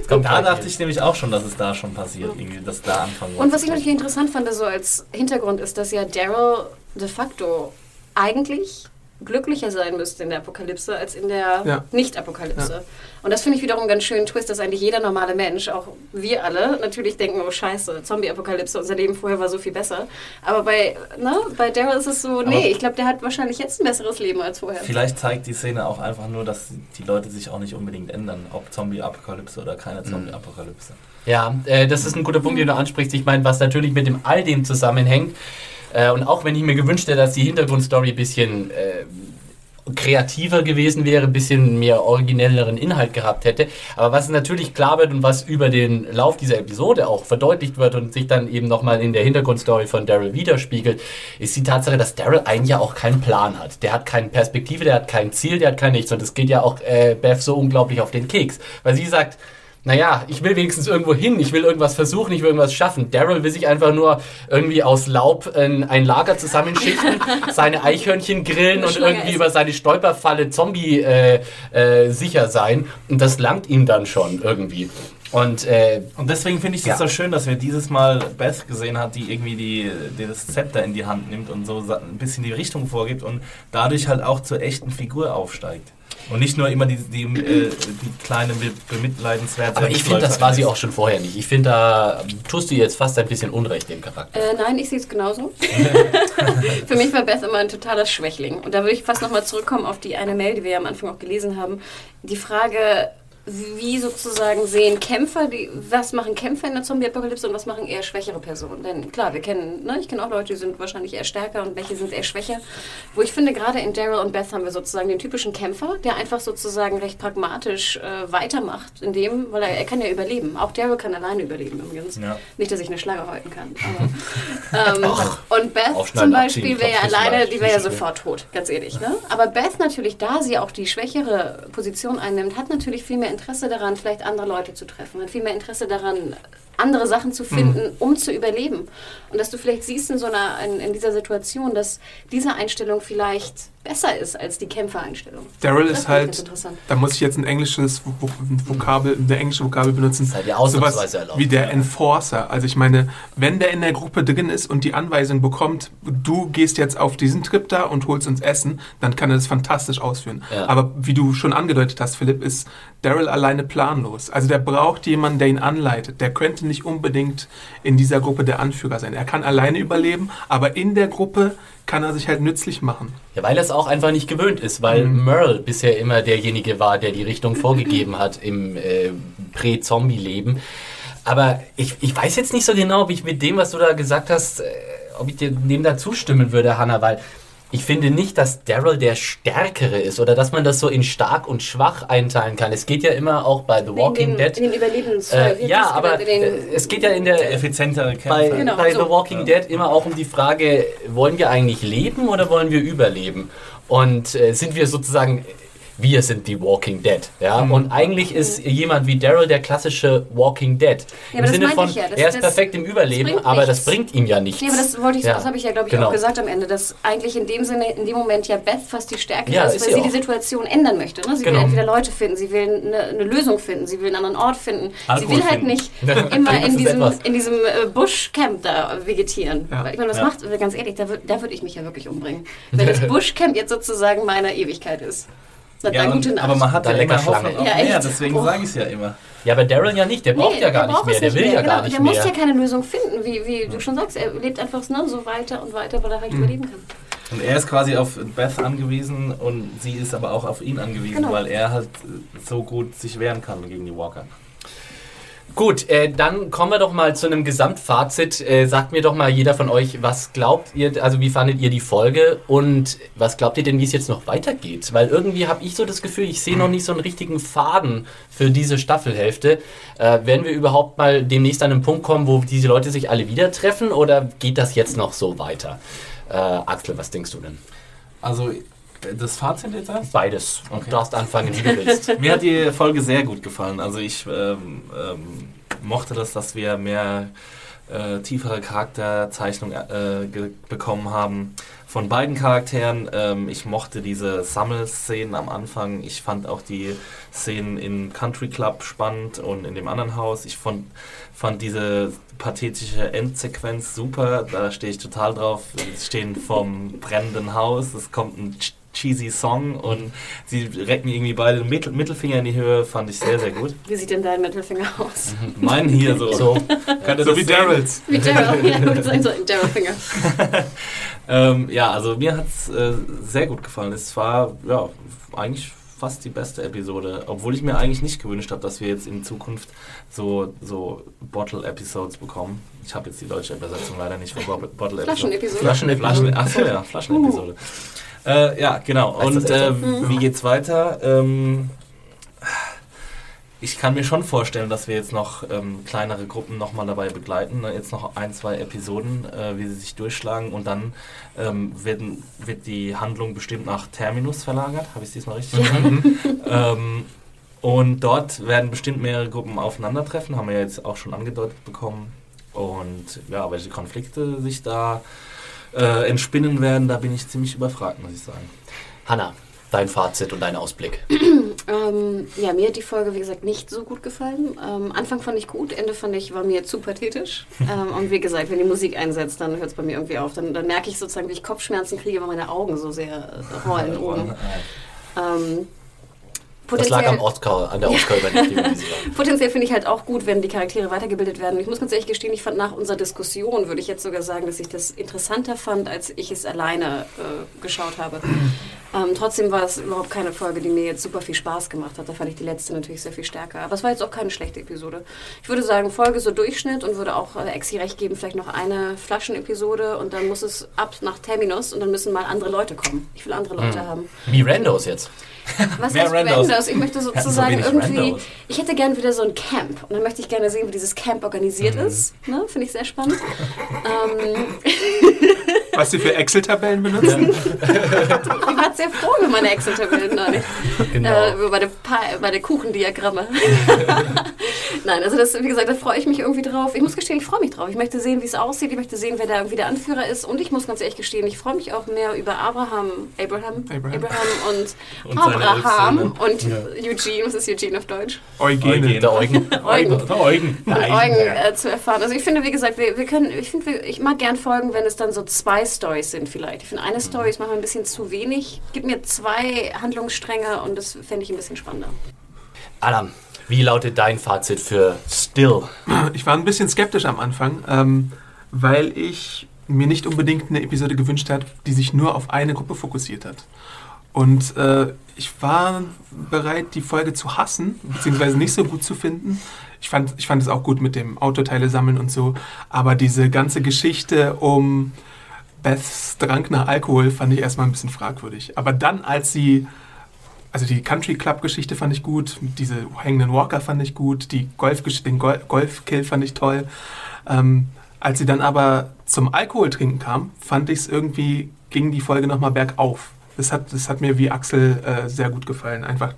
S3: Da dachte ich nämlich auch schon, dass es da schon passiert, irgendwie, dass da anfangen
S2: Und was ich natürlich interessant fand, so als Hintergrund, ist, dass ja Daryl de facto eigentlich glücklicher sein müsste in der Apokalypse als in der
S4: Ja.
S2: Nicht-Apokalypse. Und das finde ich wiederum einen ganz schönen Twist, dass eigentlich jeder normale Mensch, auch wir alle, natürlich denken, oh scheiße, Zombie-Apokalypse, unser Leben vorher war so viel besser. Aber bei, ne, bei Daryl ist es so, nee, ich glaube, der hat wahrscheinlich jetzt ein besseres Leben als vorher.
S3: Vielleicht zeigt die Szene auch einfach nur, dass die Leute sich auch nicht unbedingt ändern, ob Zombie-Apokalypse oder keine Zombie-Apokalypse.
S1: Ja, äh, das ist ein guter Punkt, den du ansprichst. Ich meine, was natürlich mit dem all dem zusammenhängt, äh, und auch wenn ich mir gewünscht hätte, dass die Hintergrundstory ein bisschen äh, kreativer gewesen wäre, ein bisschen mehr originelleren Inhalt gehabt hätte. Aber was natürlich klar wird und was über den Lauf dieser Episode auch verdeutlicht wird und sich dann eben nochmal in der Hintergrundstory von Daryl widerspiegelt, ist die Tatsache, dass Daryl eigentlich ja auch keinen Plan hat. Der hat keine Perspektive, der hat kein Ziel, der hat kein nichts. Und das geht ja auch äh, Beth so unglaublich auf den Keks. Weil sie sagt, naja, ich will wenigstens irgendwo hin, ich will irgendwas versuchen, ich will irgendwas schaffen. Daryl will sich einfach nur irgendwie aus Laub ein, ein Lager zusammenschichten, seine Eichhörnchen grillen und irgendwie
S2: essen.
S1: über seine Stolperfalle Zombie äh, äh, sicher sein. Und das langt ihm dann schon irgendwie. Und äh,
S3: Und deswegen finde ich es
S1: Ja.
S3: so schön, dass wir dieses Mal Beth gesehen hat, die irgendwie die, die das Zepter in die Hand nimmt und so ein bisschen die Richtung vorgibt und dadurch halt auch zur echten Figur aufsteigt. Und nicht nur immer die, die, äh, die kleine be- bemitleidenswerte.
S1: aber ich finde, das war sie auch schon vorher nicht. Ich finde, da tust du jetzt fast ein bisschen Unrecht dem Charakter.
S2: Äh, nein, ich sehe es genauso. Für mich war Beth immer ein totaler Schwächling. Und da würde ich fast nochmal zurückkommen auf die eine Mail, die wir ja am Anfang auch gelesen haben. Die Frage, wie sozusagen sehen Kämpfer, die, was machen Kämpfer in der Zombie-Apokalypse und was machen eher schwächere Personen? Denn klar, wir kennen, ne, ich kenne auch Leute, die sind wahrscheinlich eher stärker und welche sind eher schwächer. Wo ich finde, gerade in Daryl und Beth haben wir sozusagen den typischen Kämpfer, der einfach sozusagen recht pragmatisch äh, weitermacht, in dem, weil er, er kann ja überleben. Auch Daryl kann alleine überleben übrigens.
S3: Ja.
S2: Nicht, dass ich eine Schlange häuten kann. Aber, ähm, und Beth zum Beispiel wäre ja alleine, die wäre ja sofort tot, ganz ehrlich. Ne? Aber Beth natürlich, da sie auch die schwächere Position einnimmt, hat natürlich viel mehr Interesse daran, vielleicht andere Leute zu treffen, hat viel mehr Interesse daran, andere Sachen zu finden, um zu überleben. Und dass du vielleicht siehst in so einer, in, in dieser Situation, dass diese Einstellung vielleicht besser ist als die Kämpfereinstellung.
S4: Daryl ist halt,
S2: interessant.
S4: da muss ich jetzt ein englisches Vo- Vo- Vokabel, eine englische Vokabel benutzen.
S1: Das ist halt
S4: Sowas
S1: erlaubt,
S4: wie der. Enforcer. Also ich meine, wenn der in der Gruppe drin ist und die Anweisung bekommt, du gehst jetzt auf diesen Trip da und holst uns Essen, dann kann er das fantastisch ausführen.
S1: Ja.
S4: Aber wie du schon angedeutet hast, Philipp, ist Daryl alleine planlos. Also der braucht jemanden, der ihn anleitet. Der könnte nicht unbedingt in dieser Gruppe der Anführer sein. Er kann alleine überleben, aber in der Gruppe kann er sich halt nützlich machen.
S1: Ja, weil er es auch einfach nicht gewöhnt ist, weil Merle bisher immer derjenige war, der die Richtung vorgegeben hat im äh, Prä-Zombie-Leben. Aber ich, ich weiß jetzt nicht so genau, ob ich mit dem, was du da gesagt hast, äh, ob ich dir dem da zustimmen würde, Hannah, weil ich finde nicht, dass Daryl der Stärkere ist oder dass man das so in stark und schwach einteilen kann. Es geht ja immer auch bei The Walking
S2: in den,
S1: Dead.
S2: In den Überlebens
S1: Äh, ja, aber
S2: den,
S1: äh, es geht ja in der
S3: effizientere
S1: bei,
S3: Kämpfer.
S2: Genau,
S1: bei
S2: so.
S1: The Walking Dead immer auch um die Frage, wollen wir eigentlich leben oder wollen wir überleben? Und äh, sind wir sozusagen, wir sind die Walking Dead. Ja?
S2: Mhm.
S1: Und eigentlich ist jemand wie Daryl der klassische Walking Dead.
S2: Ja,
S1: Im
S2: das
S1: Sinne von,
S2: ich ja, das-
S1: er ist
S2: das-
S1: perfekt im Überleben,
S2: bringt
S1: aber das
S2: nichts.
S1: bringt ihm ja nichts.
S2: Nee, aber das wollte ich,
S1: Ja,
S2: das habe ich ja, glaube ich,
S1: genau.
S2: auch gesagt am Ende, dass eigentlich in dem Sinne, in dem Moment ja Beth fast die Stärke
S1: Ja,
S2: ist, weil
S1: sie
S2: sie die Situation ändern möchte. Ne? Sie
S1: Genau.
S2: will entweder Leute finden, sie will eine, eine Lösung finden, sie will einen anderen Ort finden.
S3: Alkohol
S2: sie will halt
S3: finden.
S2: nicht
S1: Ja,
S2: immer in diesem,
S1: etwas.
S2: in diesem äh, Buschcamp da vegetieren.
S4: Ja.
S2: Weil ich meine, was
S3: Ja.
S2: macht, ganz ehrlich, da, würd- da würde ich mich ja wirklich umbringen. Wenn das Buschcamp jetzt sozusagen meine Ewigkeit ist.
S3: Ja,
S2: dann gute
S3: und,
S2: Nacht.
S3: aber man hat
S1: Da
S3: ja
S1: lecker Schlange.
S2: Ja,
S3: mehr,
S2: echt.
S3: deswegen sage ich es ja immer.
S1: Ja, aber Daryl ja nicht, der braucht
S2: Nee,
S1: ja gar
S2: der
S1: nicht mehr, der will
S2: mehr.
S1: ja
S2: genau.
S1: gar nicht
S2: Der
S1: mehr.
S2: muss ja keine Lösung finden, wie, wie du schon sagst. Er lebt einfach ne, so weiter und weiter, weil er halt überleben kann.
S3: Und er ist quasi auf Beth angewiesen und sie ist aber auch auf ihn angewiesen,
S2: Genau.
S3: weil er halt so gut sich wehren kann gegen die Walker.
S1: Gut, äh, dann kommen wir doch mal zu einem Gesamtfazit. Äh, sagt mir doch mal jeder von euch, was glaubt ihr, also wie fandet ihr die Folge und was glaubt ihr denn, wie es jetzt noch weitergeht? Weil irgendwie habe ich so das Gefühl, ich sehe noch nicht so einen richtigen Faden für diese Staffelhälfte. Äh, werden wir überhaupt mal demnächst an einen Punkt kommen, wo diese Leute sich alle wieder treffen oder geht das jetzt noch so weiter? Äh, Axel, was denkst du denn?
S3: Also das Fazit jetzt erst?
S1: Beides.
S3: Okay.
S1: Du darfst anfangen, wie du willst.
S3: Mir hat die Folge sehr gut gefallen. Also ich ähm, ähm, mochte das, dass wir mehr äh, tiefere Charakterzeichnung äh, bekommen haben von beiden Charakteren. Ähm, ich mochte diese Sammelszenen am Anfang. Ich fand auch die Szenen im Country Club spannend und in dem anderen Haus. Ich fand, fand diese pathetische Endsequenz super. Da stehe ich total drauf. Sie stehen vom brennenden Haus. Es kommt ein cheesy Song und sie recken irgendwie beide den Mittel Mittelfinger in die Höhe. Fand ich sehr, sehr gut.
S2: Wie sieht denn dein Mittelfinger aus?
S3: Meinen hier so.
S1: So,
S4: So wie? Daryls.
S2: Wie Daryl. Ja, würde sagen, so ein Daryl-Finger.
S3: Ähm, ja, also mir hat es äh, sehr gut gefallen. Es war ja eigentlich fast die beste Episode, obwohl ich mir eigentlich nicht gewünscht habe, dass wir jetzt in Zukunft so, so Bottle-Episodes bekommen. Ich habe jetzt die deutsche Übersetzung leider nicht von Bo- Bottle-Episode.
S2: Flaschenepisode.
S1: Flaschenepisode.
S3: Flaschen, achso, ja, Flaschenepisode. Äh, ja, genau. Und äh, wie geht's weiter? Ähm, ich kann mir schon vorstellen, dass wir jetzt noch ähm, kleinere Gruppen nochmal dabei begleiten. Ne? Jetzt noch ein, zwei Episoden, äh, wie sie sich durchschlagen. Und dann ähm, werden, wird die Handlung bestimmt nach Terminus verlagert. Habe ich es diesmal richtig verstanden? ähm, und dort werden bestimmt mehrere Gruppen aufeinandertreffen. Haben wir ja jetzt auch schon angedeutet bekommen. Und ja, welche Konflikte sich da äh, entspinnen werden, da bin ich ziemlich überfragt, muss ich sagen.
S1: Hanna, dein Fazit und dein Ausblick.
S2: Ähm, ja, mir hat die Folge, wie gesagt, nicht so gut gefallen. Ähm, Anfang fand ich gut, Ende fand ich, war mir zu pathetisch. ähm, und wie gesagt, wenn die Musik einsetzt, dann hört es bei mir irgendwie auf. Dann, dann merke ich sozusagen, wie ich Kopfschmerzen kriege, weil meine Augen so sehr äh, rollen oben.
S1: Das lag am
S2: potenziell-
S1: Oscar, an der Oscar-Übernachtung.
S2: Potenziell finde ich halt auch gut, wenn die Charaktere weitergebildet werden. Ich muss ganz ehrlich gestehen, ich fand nach unserer Diskussion, würde ich jetzt sogar sagen, dass ich das interessanter fand, als ich es alleine äh, geschaut habe. Ähm, trotzdem war es überhaupt keine Folge, die mir jetzt super viel Spaß gemacht hat. Da fand ich die letzte natürlich sehr viel stärker. Aber es war jetzt auch keine schlechte Episode. Ich würde sagen, Folge so Durchschnitt und würde auch äh, Exi recht geben, vielleicht noch eine Flaschenepisode und dann muss es ab nach Terminus und dann müssen mal andere Leute kommen. Ich will andere Leute haben.
S1: Wie Randos jetzt.
S2: Was
S3: Mehr
S2: heißt
S3: Randos.
S2: Randos? Ich möchte
S3: so
S2: sozusagen
S3: wenig
S2: irgendwie,
S3: Randos.
S2: ich hätte gerne wieder so ein Camp. Und dann möchte ich gerne sehen, wie dieses Camp organisiert
S3: Mhm.
S2: ist. Ne? Finde ich sehr spannend. ähm,
S4: Was sie für Excel-Tabellen benutzen.
S2: ich war sehr froh über meine Excel-Tabellen neulich.
S1: Genau.
S2: Äh, über meine, Pa- meine Kuchendiagramme. Nein, also das, wie gesagt, da freue ich mich irgendwie drauf. Ich muss gestehen, ich freue mich drauf. Ich möchte sehen, wie es aussieht. Ich möchte sehen, wer da irgendwie der Anführer ist. Und ich muss ganz ehrlich gestehen, ich freue mich auch mehr über Abraham, Abraham,
S4: Abraham.
S2: und,
S3: Und seine
S2: Abraham und Eugene. Was ist Eugene auf Deutsch?
S4: Eugene.
S1: Der Eugen.
S2: Eugen.
S3: Der Eugen.
S2: mit Eugen äh, zu erfahren. Also ich finde, wie gesagt, wir, wir können, ich finde, wir- ich mag gern folgen, wenn es dann so zwei Stories sind vielleicht. Ich finde, eine Story ist manchmal ein bisschen zu wenig. Gib mir zwei Handlungsstränge und das fände ich ein bisschen spannender.
S1: Adam, wie lautet dein Fazit für Still?
S4: Ich war ein bisschen skeptisch am Anfang, ähm, weil ich mir nicht unbedingt eine Episode gewünscht hat, die sich nur auf eine Gruppe fokussiert hat. Und äh, ich war bereit, die Folge zu hassen, beziehungsweise nicht so gut zu finden. Ich fand, ich fand es auch gut mit dem Autoteile sammeln und so, aber diese ganze Geschichte um Beths Drang nach Alkohol fand ich erstmal ein bisschen fragwürdig. Aber dann, als sie also die Country Club Geschichte fand ich gut, diese hängenden Walker fand ich gut, die Golf den Gol Golfkill fand ich toll. Ähm, als sie dann aber zum Alkohol trinken kam, fand ich es irgendwie ging die Folge nochmal bergauf. Das hat, das hat mir wie Axel äh, sehr gut gefallen. Einfach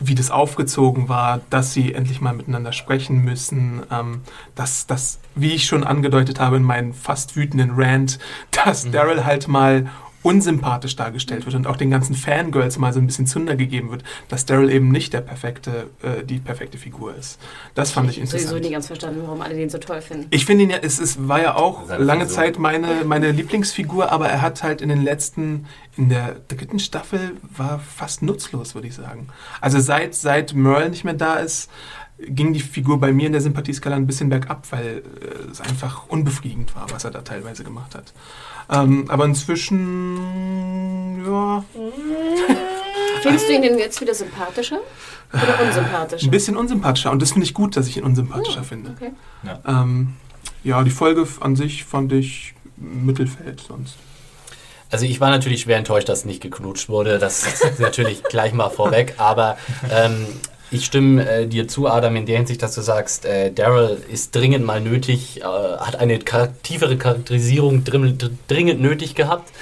S4: wie das aufgezogen war, dass sie endlich mal miteinander sprechen müssen, ähm, dass das, wie ich schon angedeutet habe in meinem fast wütenden Rant, dass Daryl halt mal unsympathisch dargestellt wird und auch den ganzen Fangirls mal so ein bisschen Zunder gegeben wird, dass Daryl eben nicht der perfekte, äh, die perfekte Figur ist. Das fand ich
S2: habe sowieso
S4: interessant.
S2: nie ganz verstanden, warum alle den so toll finden.
S4: Ich finde ihn ja, es, es war ja auch lange
S3: Frisur.
S4: Zeit meine, meine Lieblingsfigur, aber er hat halt in den letzten, in der dritten Staffel war fast nutzlos, würde ich sagen. Also seit, seit Merle nicht mehr da ist, ging die Figur bei mir in der Sympathieskala ein bisschen bergab, weil äh, es einfach unbefriedigend war, was er da teilweise gemacht hat. Ähm, aber inzwischen, ja.
S2: Findest du ihn denn jetzt wieder sympathischer oder unsympathischer?
S4: Ein bisschen unsympathischer. Und das finde ich gut, dass ich ihn unsympathischer finde.
S2: Okay.
S4: Ähm, ja, die Folge an sich fand ich Mittelfeld sonst.
S1: Also ich war natürlich schwer enttäuscht, dass nicht geknutscht wurde. Das ist natürlich gleich mal vorweg. Aber ähm, ich stimme äh, dir zu, Adam, in der Hinsicht, dass du sagst, äh, Daryl ist dringend mal nötig, äh, hat eine char tiefere Charakterisierung drin, dringend nötig gehabt.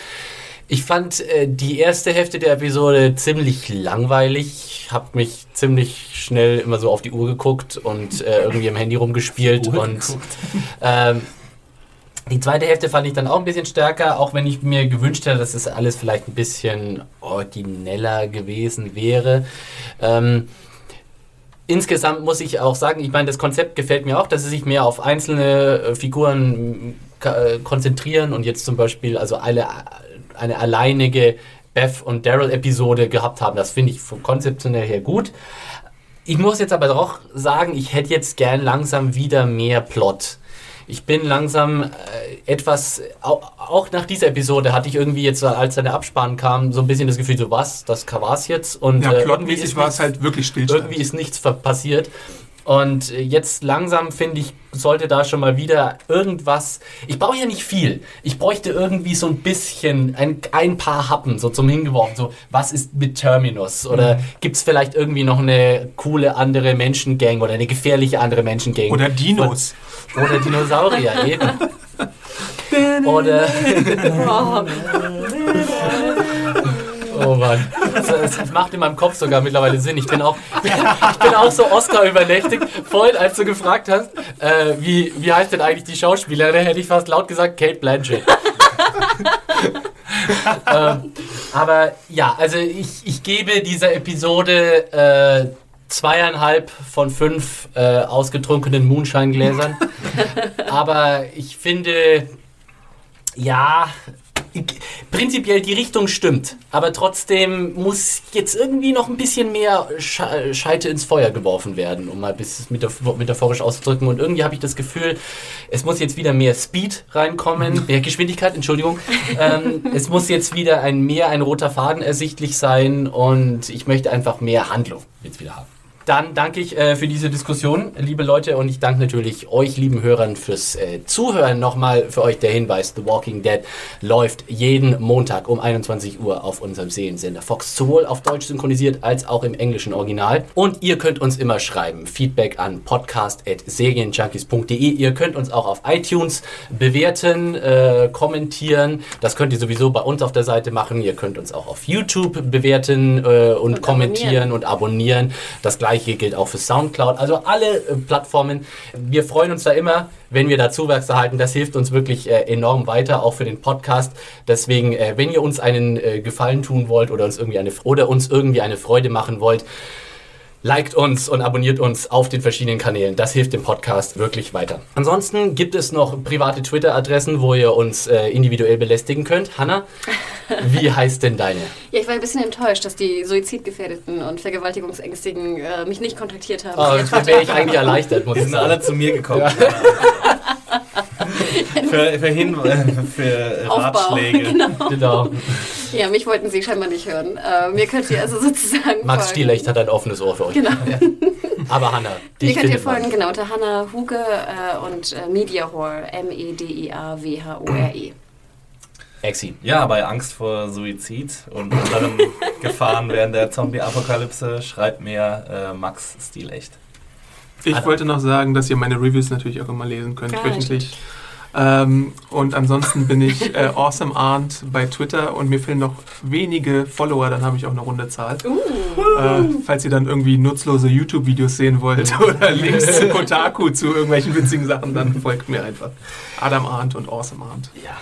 S1: Ich fand äh, die erste Hälfte der Episode ziemlich langweilig. Hab mich ziemlich schnell immer so auf die Uhr geguckt und äh, irgendwie im Handy rumgespielt. Und ähm, die zweite Hälfte fand ich dann auch ein bisschen stärker, auch wenn ich mir gewünscht hätte, dass es alles vielleicht ein bisschen origineller gewesen wäre. Ähm, insgesamt muss ich auch sagen, ich meine, das Konzept gefällt mir auch, dass sie sich mehr auf einzelne äh, Figuren äh, konzentrieren und jetzt zum Beispiel also eine, eine alleinige Beth und Daryl-Episode gehabt haben. Das finde ich vom konzeptionell her gut. Ich muss jetzt aber auch sagen, ich hätte jetzt gern langsam wieder mehr Plot. Ich bin langsam äh, etwas, au- auch nach dieser Episode hatte ich irgendwie jetzt, als dann der Abspann kam, so ein bisschen das Gefühl, so was, das war's jetzt. Und
S4: Ja,
S1: äh, irgendwie
S4: plotmäßig
S1: ist
S4: war es
S1: nichts-
S4: halt wirklich Stillstand.
S1: irgendwie ist nichts passiert. Und äh, jetzt langsam finde ich, sollte da schon mal wieder irgendwas. Ich brauche ja nicht viel. Ich bräuchte irgendwie so ein bisschen, ein, ein paar Happen so zum Hingeworfen. So, was ist mit Terminus? Oder
S4: Mhm.
S1: gibt es vielleicht irgendwie noch eine coole andere Menschengang oder eine gefährliche andere Menschengang?
S4: Oder Dinos.
S1: Oder Dinosaurier eben. Oder. Oh Mann. Das, macht in meinem Kopf sogar mittlerweile Sinn. Ich bin auch, ich bin auch so Oscar-übernächtig. Vorhin, als du gefragt hast, äh, wie, wie heißt denn eigentlich die Schauspielerin, hätte ich fast laut gesagt, Kate Blanchett. ähm, aber ja, also ich, ich gebe dieser Episode äh, zweieinhalb von fünf äh, ausgetrunkenen Moonshine-Gläsern. aber ich finde, ja, prinzipiell die Richtung stimmt, aber trotzdem muss jetzt irgendwie noch ein bisschen mehr Sche Scheite ins Feuer geworfen werden, um mal bis metaph- metaphorisch auszudrücken. Und irgendwie habe ich das Gefühl, es muss jetzt wieder mehr Speed reinkommen, mehr Geschwindigkeit, Entschuldigung. ähm, es muss jetzt wieder ein mehr ein roter Faden ersichtlich sein und ich möchte einfach mehr Handlung jetzt wieder haben. Dann danke ich äh, für diese Diskussion, liebe Leute, und ich danke natürlich euch, lieben Hörern, fürs äh, Zuhören. Nochmal für euch der Hinweis: The Walking Dead läuft jeden Montag um 21 Uhr auf unserem Seriensender Fox, sowohl auf Deutsch synchronisiert als auch im englischen Original. Und ihr könnt uns immer schreiben: Feedback an podcast.serienjunkies.de. Ihr könnt uns auch auf iTunes bewerten, äh, kommentieren. Das könnt ihr sowieso bei uns auf der Seite machen. Ihr könnt uns auch auf YouTube bewerten äh, und,
S2: Und
S1: kommentieren
S2: abonnieren.
S1: und abonnieren. Das gleiche gilt auch für Soundcloud. Also alle äh, Plattformen. Wir freuen uns da immer, wenn wir da Zuwachs erhalten. Das hilft uns wirklich äh, enorm weiter, auch für den Podcast. Deswegen, äh, wenn ihr uns einen Gefallen tun wollt oder uns irgendwie eine oder uns irgendwie eine Freude machen wollt, Liked uns und abonniert uns auf den verschiedenen Kanälen. Das hilft dem Podcast wirklich weiter. Ansonsten gibt es noch private Twitter-Adressen, wo ihr uns äh, individuell belästigen könnt. Hanna, wie heißt denn deine?
S2: Ja, ich war ein bisschen enttäuscht, dass die Suizidgefährdeten und Vergewaltigungsängstigen äh, mich nicht kontaktiert haben.
S1: Oh,
S2: Jetzt
S1: wäre ich eigentlich erleichtert, muss
S3: Die sind alle zu mir gekommen. für, für, Hin äh, für. Ratschläge.
S2: genau.
S1: Genau.
S2: Ja, mich wollten sie scheinbar nicht hören. Äh, mir könnt ihr also sozusagen
S1: Max
S2: folgen.
S1: Stielecht hat ein offenes Ohr für euch.
S2: Genau.
S1: Aber Hanna,
S2: Mir
S1: dich
S2: könnt ihr folgen, genau, unter Hannah Huge äh, und äh, Mediahore, E M-E-D-I-A-W-H-O-R-E.
S1: Exi.
S3: Ja, bei Angst vor Suizid und anderen Gefahren während der Zombie-Apokalypse schreibt mir äh, Max Stilecht.
S4: Ich
S1: Adam.
S4: wollte noch sagen, dass ihr meine Reviews natürlich auch immer lesen könnt,
S2: Ah,
S4: wöchentlich. Ähm, und ansonsten bin ich äh, Awesome Arndt bei Twitter und mir fehlen noch wenige Follower, dann habe ich auch eine runde Zahl. Äh, falls ihr dann irgendwie nutzlose YouTube-Videos sehen wollt oder Links zu Kotaku zu irgendwelchen witzigen Sachen, dann folgt mir einfach. Adam Arndt und Awesome Arndt.
S1: Ja.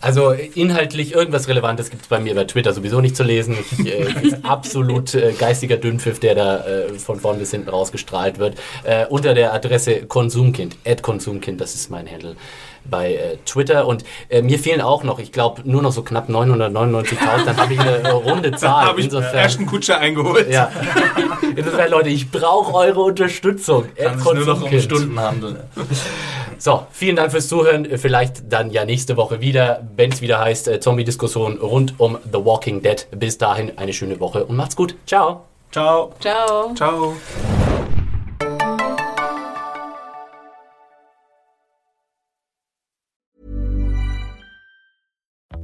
S1: Also inhaltlich irgendwas Relevantes gibt es bei mir bei Twitter sowieso nicht zu lesen. Ich, äh, absolut äh, geistiger Dünnpfiff, der da äh, von vorn bis hinten rausgestrahlt wird. Äh, unter der Adresse Konsumkind, Konsumkind, das ist mein Handle bei äh, Twitter. Und äh, mir fehlen auch noch, ich glaube, nur noch so knapp 999.000. Dann habe ich eine äh, runde Zahl.
S4: habe ich
S1: Insofern,
S4: Ashton Kutscher eingeholt.
S1: ja. Insofern, Leute, ich brauche eure Unterstützung.
S3: Kann sich nur noch um. Stunden handeln.
S1: So, vielen Dank fürs Zuhören. Vielleicht dann ja nächste Woche wieder, wenn es wieder heißt äh, Zombie-Diskussion rund um The Walking Dead. Bis dahin eine schöne Woche und macht's gut. Ciao.
S3: Ciao.
S2: Ciao.
S4: Ciao.